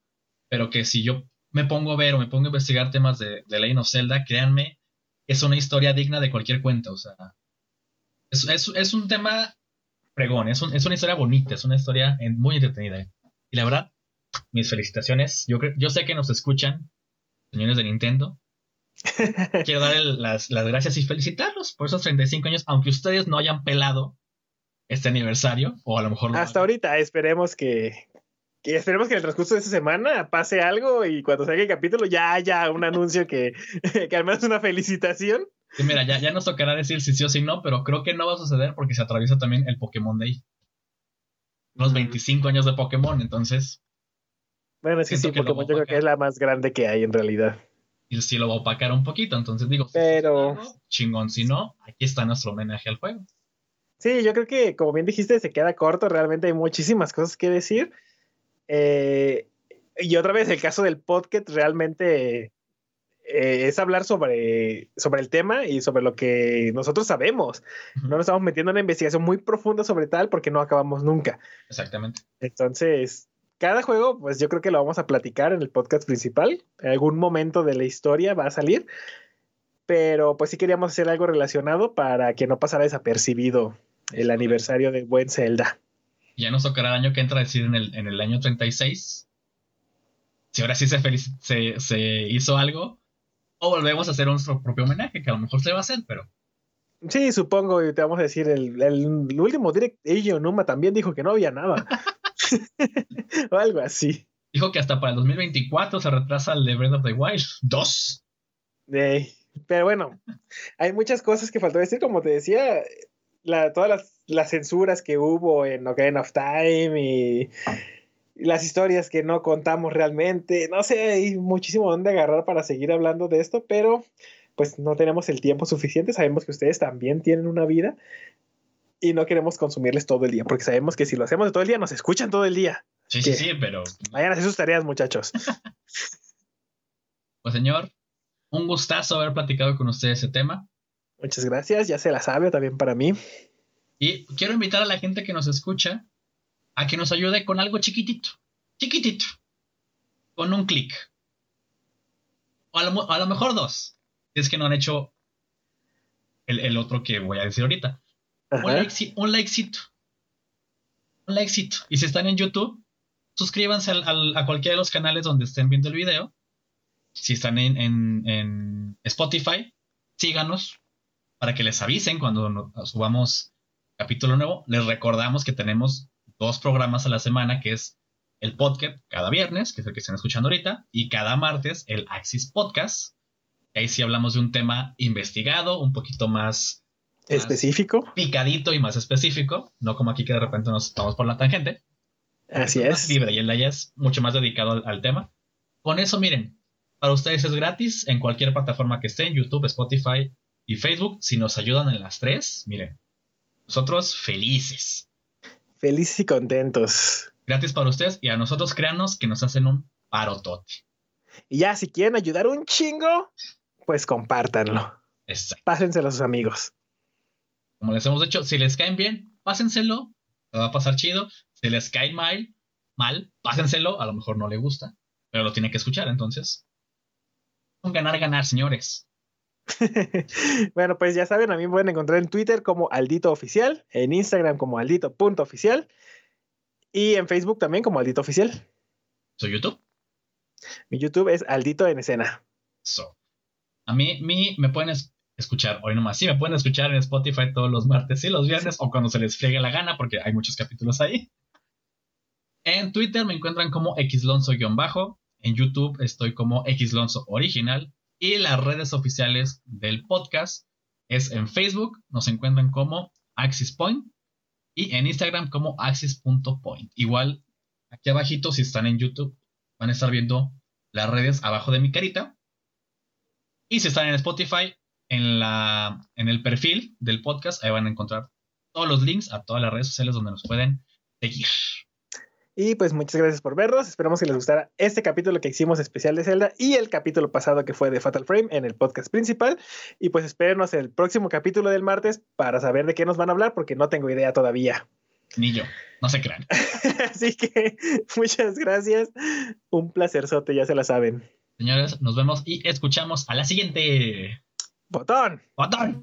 pero que si yo me pongo a ver o me pongo a investigar temas de, de Legend of Zelda, créanme, es una historia digna de cualquier cuento. O sea, es, un tema pregón, es, es, una historia bonita, es una historia muy entretenida. Y la verdad, mis felicitaciones. Yo, yo sé que nos escuchan, señores de Nintendo. Quiero dar las, las gracias y felicitarlos por esos 35 años, aunque ustedes no hayan pelado este aniversario, o a lo mejor... Hasta ahorita, esperemos que, esperemos que en el transcurso de esta semana pase algo y cuando salga el capítulo ya haya un anuncio que, que al menos una felicitación. Sí, mira, ya, ya nos tocará decir si sí o si no, pero creo que no va a suceder porque se atraviesa también el Pokémon Day. Los 25 años de Pokémon, entonces... Bueno, es que sí, Pokémon yo creo que es la más grande que hay en realidad. Y sí lo va a opacar un poquito, entonces digo, pero... chingón, si no, aquí está nuestro homenaje al juego. Sí, yo creo que, como bien dijiste, se queda corto. Realmente hay muchísimas cosas que decir. Eh, y otra vez, el caso del podcast realmente eh, es hablar sobre, sobre el tema y sobre lo que nosotros sabemos. No nos estamos metiendo en una investigación muy profunda sobre tal porque no acabamos nunca. Exactamente. Entonces, cada juego, pues yo creo que lo vamos a platicar en el podcast principal. En algún momento de la historia va a salir. Pero pues sí queríamos hacer algo relacionado para que no pasara desapercibido el aniversario de Buen Zelda. Ya nos tocará el año que entra, decir, en el, en el año 36. Si ahora sí se, se, se hizo algo, o volvemos a hacer nuestro propio homenaje, que a lo mejor se va a hacer, pero. Sí, supongo, y te vamos a decir, el, el, último direct, Eiji Numa también dijo que no había nada. o algo así. Dijo que hasta para el 2024 se retrasa el de Breath of the Wild 2. pero bueno, hay muchas cosas que faltó decir, como te decía, todas las, censuras que hubo en Ocarina of Time y, las historias que no contamos realmente. No sé, hay muchísimo donde agarrar para seguir hablando de esto, pero pues no tenemos el tiempo suficiente. Sabemos que ustedes también tienen una vida y no queremos consumirles todo el día, porque sabemos que si lo hacemos todo el día, nos escuchan todo el día. Sí, sí, sí, pero... Vayan a hacer sus tareas, muchachos. pues señor, un gustazo haber platicado con usted ese tema. Muchas gracias, ya se la sabe también para mí. Y quiero invitar a la gente que nos escucha a que nos ayude con algo chiquitito, chiquitito, con un clic. O a lo, mejor dos, si es que no han hecho el, otro que voy a decir ahorita. Un, un, likecito. Un likecito. Y si están en YouTube, suscríbanse a cualquiera de los canales donde estén viendo el video. Si están en, en Spotify, síganos, para que les avisen cuando subamos capítulo nuevo. Les recordamos que tenemos dos programas a la semana, que es el podcast cada viernes, que es el que están escuchando ahorita, y cada martes el Axis Podcast. Ahí sí hablamos de un tema investigado, un poquito más específico, picadito y más específico, no como aquí que de repente nos estamos por la tangente. Así es. libre y el de allá es mucho más dedicado al, tema. Con eso, miren, para ustedes es gratis en cualquier plataforma que esté, en YouTube, Spotify, y Facebook, si nos ayudan en las tres, miren, nosotros felices. Felices y contentos. Gratis para ustedes y a nosotros créanos que nos hacen un parotote. Y ya, si quieren ayudar un chingo, pues compártanlo. Exacto. Pásenselo a sus amigos. Como les hemos dicho, si les caen bien, pásenselo. Se va a pasar chido. Si les caen mal, mal, pásenselo. A lo mejor no le gusta, pero lo tiene que escuchar. Entonces, un ganar, ganar, señores. bueno, pues ya saben, a mí me pueden encontrar en Twitter como Aldito Oficial, en Instagram como Aldito.oficial y en Facebook también como Aldito Oficial. ¿Soy YouTube? Mi YouTube es Aldito en escena. So. A mí, mí me pueden escuchar hoy nomás. Sí, me pueden escuchar en Spotify todos los martes y los viernes o cuando se les friegue la gana porque hay muchos capítulos ahí. En Twitter me encuentran como xlonzo-bajo. En YouTube estoy como xlonzo original. Y las redes oficiales del podcast es en Facebook, nos encuentran como Axis Point y en Instagram como axis.point. Igual, aquí abajito, si están en YouTube, van a estar viendo las redes abajo de mi carita. Y si están en Spotify, en, la, en el perfil del podcast, ahí van a encontrar todos los links a todas las redes sociales donde nos pueden seguir. Y pues muchas gracias por vernos. Esperamos que les gustara este capítulo que hicimos especial de Zelda y el capítulo pasado que fue de Fatal Frame en el podcast principal. Y pues espérenos el próximo capítulo del martes para saber de qué nos van a hablar porque no tengo idea todavía. Ni yo, no se crean. Así que muchas gracias. Un placerzote, ya se la saben. Señores, nos vemos y escuchamos a la siguiente. Botón. Botón.